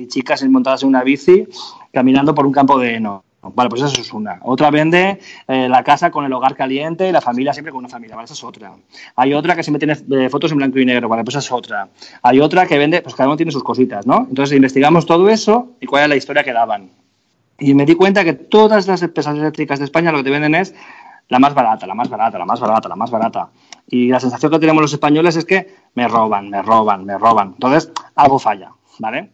chicas montadas en una bici caminando por un campo de heno. Vale, pues eso es una. Otra vende eh, la casa con el hogar caliente y la familia siempre con una familia, vale, esa es otra. Hay otra que siempre tiene eh, fotos en blanco y negro, vale, pues esa es otra. Hay otra que vende, pues cada uno tiene sus cositas, ¿no? Entonces investigamos todo eso y cuál es la historia que daban. Y me di cuenta que todas las empresas eléctricas de España lo que te venden es la más barata, la más barata, la más barata, la más barata. Y la sensación que tenemos los españoles es que me roban, me roban, me roban. Entonces, algo falla, ¿vale?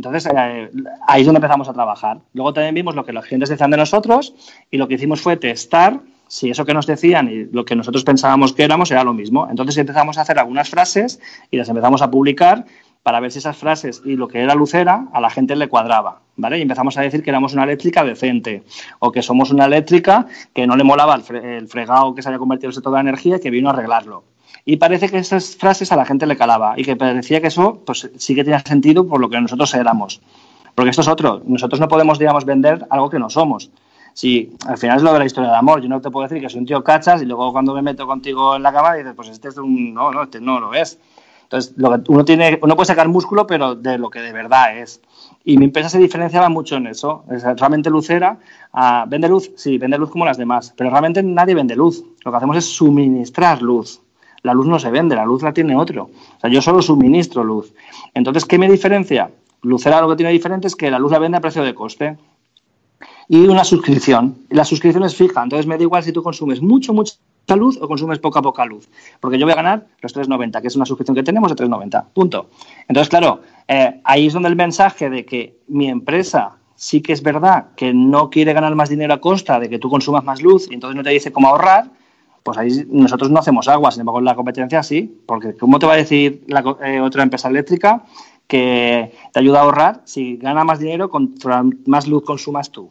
Entonces, eh, ahí es donde empezamos a trabajar. Luego también vimos lo que los clientes decían de nosotros y lo que hicimos fue testar si eso que nos decían y lo que nosotros pensábamos que éramos era lo mismo. Entonces empezamos a hacer algunas frases y las empezamos a publicar para ver si esas frases y lo que era Lucera a la gente le cuadraba, ¿vale? Y empezamos a decir que éramos una eléctrica decente o que somos una eléctrica que no le molaba el, fregado que se había convertido en el sector de la energía y que vino a arreglarlo. Y parece que esas frases a la gente le calaba y que parecía que eso pues, sí que tenía sentido por lo que nosotros éramos. Porque esto es otro. Nosotros no podemos, digamos, vender algo que no somos. Si al final es lo de la historia de amor. Yo no te puedo decir que soy un tío cachas y luego cuando me meto contigo en la cama dices, pues este es un. No, no, este no lo es. Entonces, uno, tiene, uno puede sacar músculo, pero de lo que de verdad es. Y mi empresa se diferenciaba mucho en eso. realmente Lucera vende luz, sí, vende luz como las demás, pero realmente nadie vende luz. Lo que hacemos es suministrar luz. La luz no se vende, la luz la tiene otro. O sea, yo solo suministro luz. Entonces, ¿qué me diferencia? Lucera lo que tiene diferente es que la luz la vende a precio de coste y una suscripción. La suscripción es fija, entonces me da igual si tú consumes mucho, mucha luz o consumes poca, poca luz, porque yo voy a ganar los 3,90, que es una suscripción que tenemos de 3,90, punto. Entonces, claro, eh, ahí es donde el mensaje de que mi empresa sí que es verdad que no quiere ganar más dinero a costa de que tú consumas más luz y entonces no te dice cómo ahorrar, pues ahí nosotros no hacemos agua, sin embargo la competencia sí, porque ¿cómo te va a decir eh, otra empresa eléctrica que te ayuda a ahorrar si gana más dinero contra más luz consumas tú.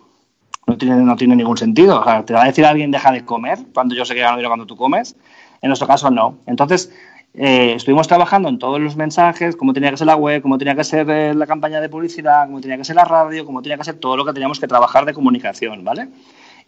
No tiene, no tiene ningún sentido. te va a decir alguien deja de comer cuando yo sé que gano dinero cuando tú comes. En nuestro caso no. Entonces, eh, estuvimos trabajando en todos los mensajes, cómo tenía que ser la web, cómo tenía que ser eh, la campaña de publicidad, cómo tenía que ser la radio, cómo tenía que ser todo lo que teníamos que trabajar de comunicación, ¿vale?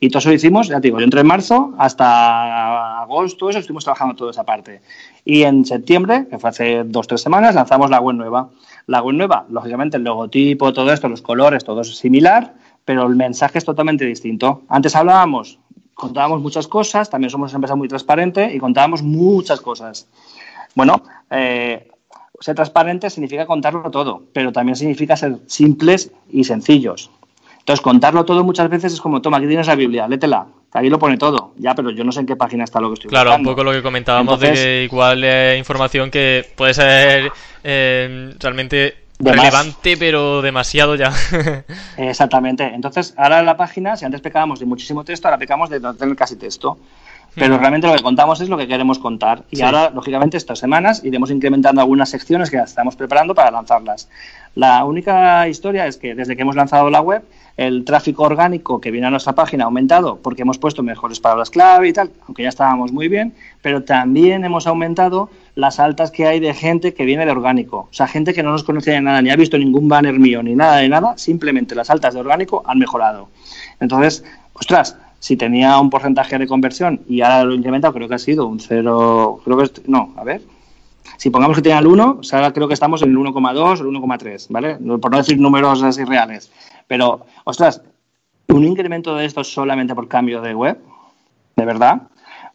Y todo eso hicimos, ya te digo, yo entre marzo hasta agosto, eso estuvimos trabajando toda esa parte. Y en septiembre, que fue hace dos o tres semanas, lanzamos la web nueva. La web nueva, lógicamente, el logotipo, todo esto, los colores, todo es similar, pero el mensaje es totalmente distinto. Antes hablábamos, contábamos muchas cosas, también somos una empresa muy transparente y contábamos muchas cosas. Bueno, eh, ser transparente significa contarlo todo, pero también significa ser simples y sencillos. Entonces, contarlo todo muchas veces es como, toma, aquí tienes la Biblia, létela. Ahí lo pone todo. Ya, pero yo no sé en qué página está lo que estoy Claro, un poco lo que comentábamos de que igual eh, información que puede ser eh, realmente relevante, pero demasiado ya. Exactamente. Entonces, ahora en la página, si antes pecábamos de muchísimo texto, ahora pecamos de no tener casi texto. Pero realmente lo que contamos es lo que queremos contar. Y ahora, lógicamente, estas semanas iremos incrementando algunas secciones que estamos preparando para lanzarlas. La única historia es que desde que hemos lanzado la web, el tráfico orgánico que viene a nuestra página ha aumentado porque hemos puesto mejores palabras clave y tal, aunque ya estábamos muy bien, pero también hemos aumentado las altas que hay de gente que viene de orgánico. O sea, gente que no nos conocía de nada, ni ha visto ningún banner mío, ni nada de nada, simplemente las altas de orgánico han mejorado. Entonces, ostras, si tenía un porcentaje de conversión y ahora lo he incrementado, creo que ha sido un 0, creo que es, no, a ver, si pongamos que tenía el 1, o sea, ahora creo que estamos en el 1,2 o el 1,3, ¿vale? Por no decir números así reales. Pero, ostras, un incremento de esto solamente por cambio de web, ¿de verdad?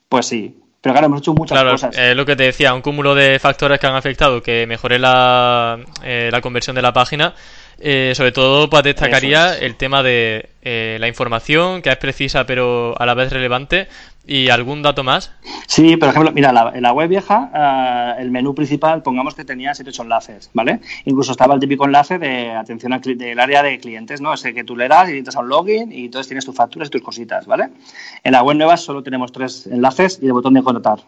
Pues sí. Pero claro, hemos hecho muchas cosas. Claro, lo que te decía, un cúmulo de factores que han afectado que mejore la, eh, la conversión de la página eh, sobre todo, pues destacaría el tema de eh, la información, que es precisa pero a la vez relevante, y algún dato más. Sí, por ejemplo, mira, la, en la web vieja, eh, el menú principal, pongamos que tenía 7 8 enlaces, ¿vale? Incluso estaba el típico enlace de atención al del área de clientes, ¿no? Ese que tú le das y entras a un login y entonces tienes tus facturas y tus cositas, ¿vale? En la web nueva solo tenemos tres enlaces y el botón de contratar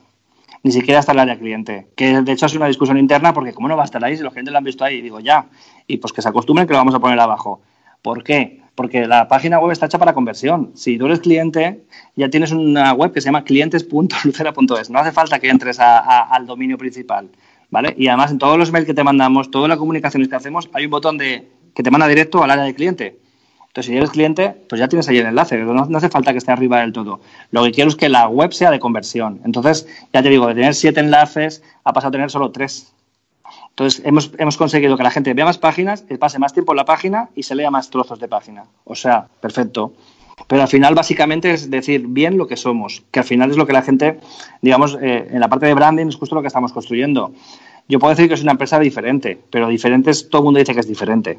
ni siquiera está el área cliente. Que de hecho es una discusión interna porque como no va a estar ahí si los clientes lo han visto ahí? Digo, ya. Y pues que se acostumbren que lo vamos a poner abajo. ¿Por qué? Porque la página web está hecha para conversión. Si tú eres cliente, ya tienes una web que se llama clientes.lucera.es. No hace falta que entres al dominio principal. ¿Vale? Y además en todos los mails que te mandamos, todas las comunicaciones que hacemos, hay un botón de que te manda directo al área de cliente. Entonces, si eres cliente, pues ya tienes ahí el enlace, no, hace falta que esté arriba del todo. Lo que quiero es que la web sea de conversión. Entonces, ya te digo, de tener siete enlaces ha pasado a tener solo tres. Entonces, hemos, hemos conseguido que la gente vea más páginas, que pase más tiempo en la página y se lea más trozos de página. O sea, perfecto. Pero al final, básicamente, es decir bien lo que somos, que al final es lo que la gente, digamos, eh, en la parte de branding es justo lo que estamos construyendo. Yo puedo decir que es una empresa diferente, pero diferente es, todo el mundo dice que es diferente.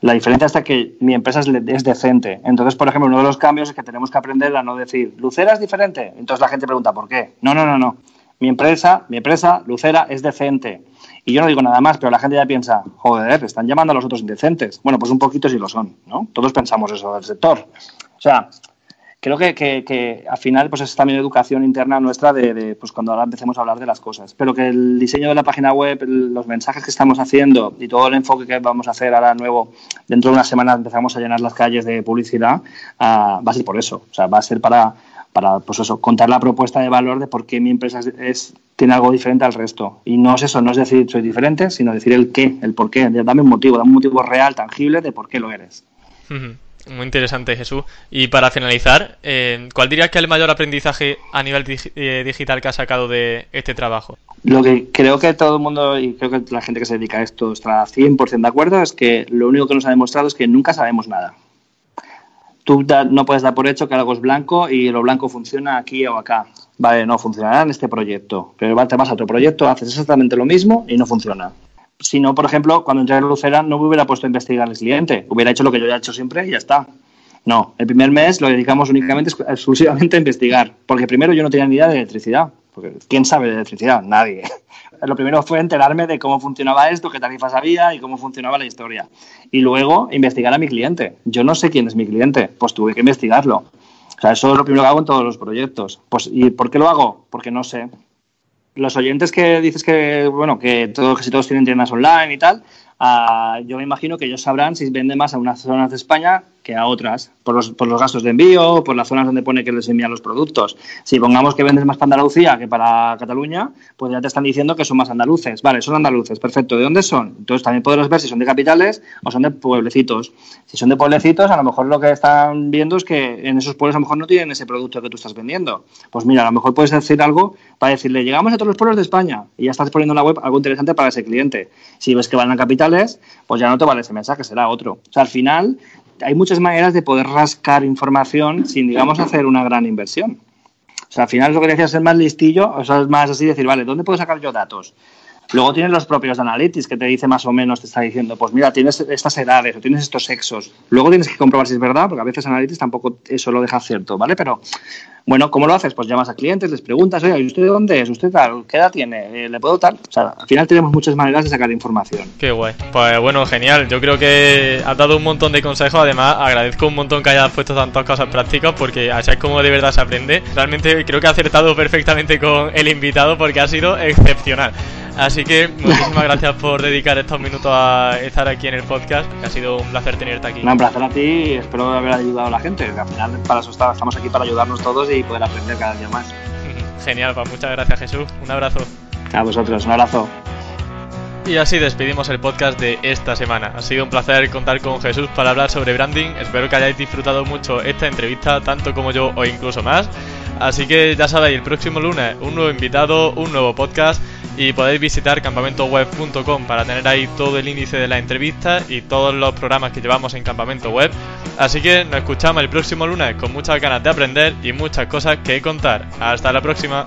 La diferencia está que mi empresa es, decente. Entonces, por ejemplo, uno de los cambios es que tenemos que aprender a no decir, Lucera es diferente. Entonces la gente pregunta, ¿por qué? No, no, no, no. Mi empresa, mi empresa, Lucera, es decente. Y yo no digo nada más, pero la gente ya piensa, joder, están llamando a los otros indecentes. Bueno, pues un poquito sí lo son, ¿no? Todos pensamos eso del sector. O sea, creo que, que, al final pues es también educación interna nuestra de, pues cuando ahora empecemos a hablar de las cosas. Pero que el diseño de la página web, los mensajes que estamos haciendo y todo el enfoque que vamos a hacer ahora nuevo, dentro de una semana empezamos a llenar las calles de publicidad, ah, va a ser por eso. O sea, va a ser para, para pues eso, contar la propuesta de valor de por qué mi empresa es, tiene algo diferente al resto. Y no es eso, no es decir soy diferente, sino decir el qué, el por qué. Dame un motivo, dame un motivo real, tangible de por qué lo eres. Muy interesante, Jesús. Y para finalizar, eh, ¿cuál dirías que es el mayor aprendizaje a nivel eh, digital que has sacado de este trabajo? Lo que creo que todo el mundo y creo que la gente que se dedica a esto está 100% de acuerdo es que lo único que nos ha demostrado es que nunca sabemos nada. Tú no puedes dar por hecho que algo es blanco y lo blanco funciona aquí o acá. Vale, no funcionará en este proyecto, pero te vas a otro proyecto, haces exactamente lo mismo y no funciona. Si no, por ejemplo, cuando entré en Lucera no me hubiera puesto a investigar al cliente, hubiera hecho lo que yo ya he hecho siempre y ya está. No, el primer mes lo dedicamos únicamente, exclusivamente a investigar, porque primero yo no tenía ni idea de electricidad, porque ¿quién sabe de electricidad? Nadie. Lo primero fue enterarme de cómo funcionaba esto, qué tarifas había y cómo funcionaba la historia. Y luego investigar a mi cliente. Yo no sé quién es mi cliente, pues tuve que investigarlo. O sea, eso es lo primero que hago en todos los proyectos. Pues, ¿Y por qué lo hago? Porque no sé. Los oyentes que dices que, bueno, que todos, casi todos tienen tiendas online y tal, uh, yo me imagino que ellos sabrán si vende más a unas zonas de España que a otras, por los, por los gastos de envío, por las zonas donde pone que les envían los productos. Si pongamos que vendes más para Andalucía que para Cataluña, pues ya te están diciendo que son más andaluces. Vale, son andaluces, perfecto. ¿De dónde son? Entonces también podrás ver si son de capitales o son de pueblecitos. Si son de pueblecitos, a lo mejor lo que están viendo es que en esos pueblos a lo mejor no tienen ese producto que tú estás vendiendo. Pues mira, a lo mejor puedes decir algo para decirle, llegamos a todos los pueblos de España y ya estás poniendo en la web algo interesante para ese cliente. Si ves que van a capitales, pues ya no te vale ese mensaje, será otro. O sea, al final hay muchas maneras de poder rascar información sin, digamos, hacer una gran inversión. O sea, al final lo que decía ser más listillo, o sea, es más así decir, vale, ¿dónde puedo sacar yo datos? Luego tienes los propios Analytics que te dice más o menos, te está diciendo, pues mira, tienes estas edades o tienes estos sexos. Luego tienes que comprobar si es verdad, porque a veces Analytics tampoco eso lo deja cierto, ¿vale? Pero bueno, ¿cómo lo haces? Pues llamas a clientes, les preguntas, oye, ¿y usted de dónde es? ¿Usted tal? ¿Qué edad tiene? Eh, ¿Le puedo tal? O sea, al final tenemos muchas maneras de sacar información. Qué guay. Pues bueno, genial. Yo creo que has dado un montón de consejos. Además, agradezco un montón que hayas puesto tantas cosas prácticas porque así es como de verdad se aprende. Realmente creo que ha acertado perfectamente con el invitado porque ha sido excepcional. Así que muchísimas gracias por dedicar estos minutos a estar aquí en el podcast. ha sido un placer tenerte aquí. un placer a ti y espero haber ayudado a la gente. al final, para eso estamos aquí para ayudarnos todos y poder aprender cada día más. Genial, pues muchas gracias Jesús. Un abrazo. A vosotros, un abrazo. Y así despedimos el podcast de esta semana. Ha sido un placer contar con Jesús para hablar sobre branding. Espero que hayáis disfrutado mucho esta entrevista, tanto como yo o incluso más. Así que ya sabéis, el próximo lunes un nuevo invitado, un nuevo podcast y podéis visitar campamentoweb.com para tener ahí todo el índice de la entrevista y todos los programas que llevamos en Campamento Web. Así que nos escuchamos el próximo lunes con muchas ganas de aprender y muchas cosas que contar. Hasta la próxima.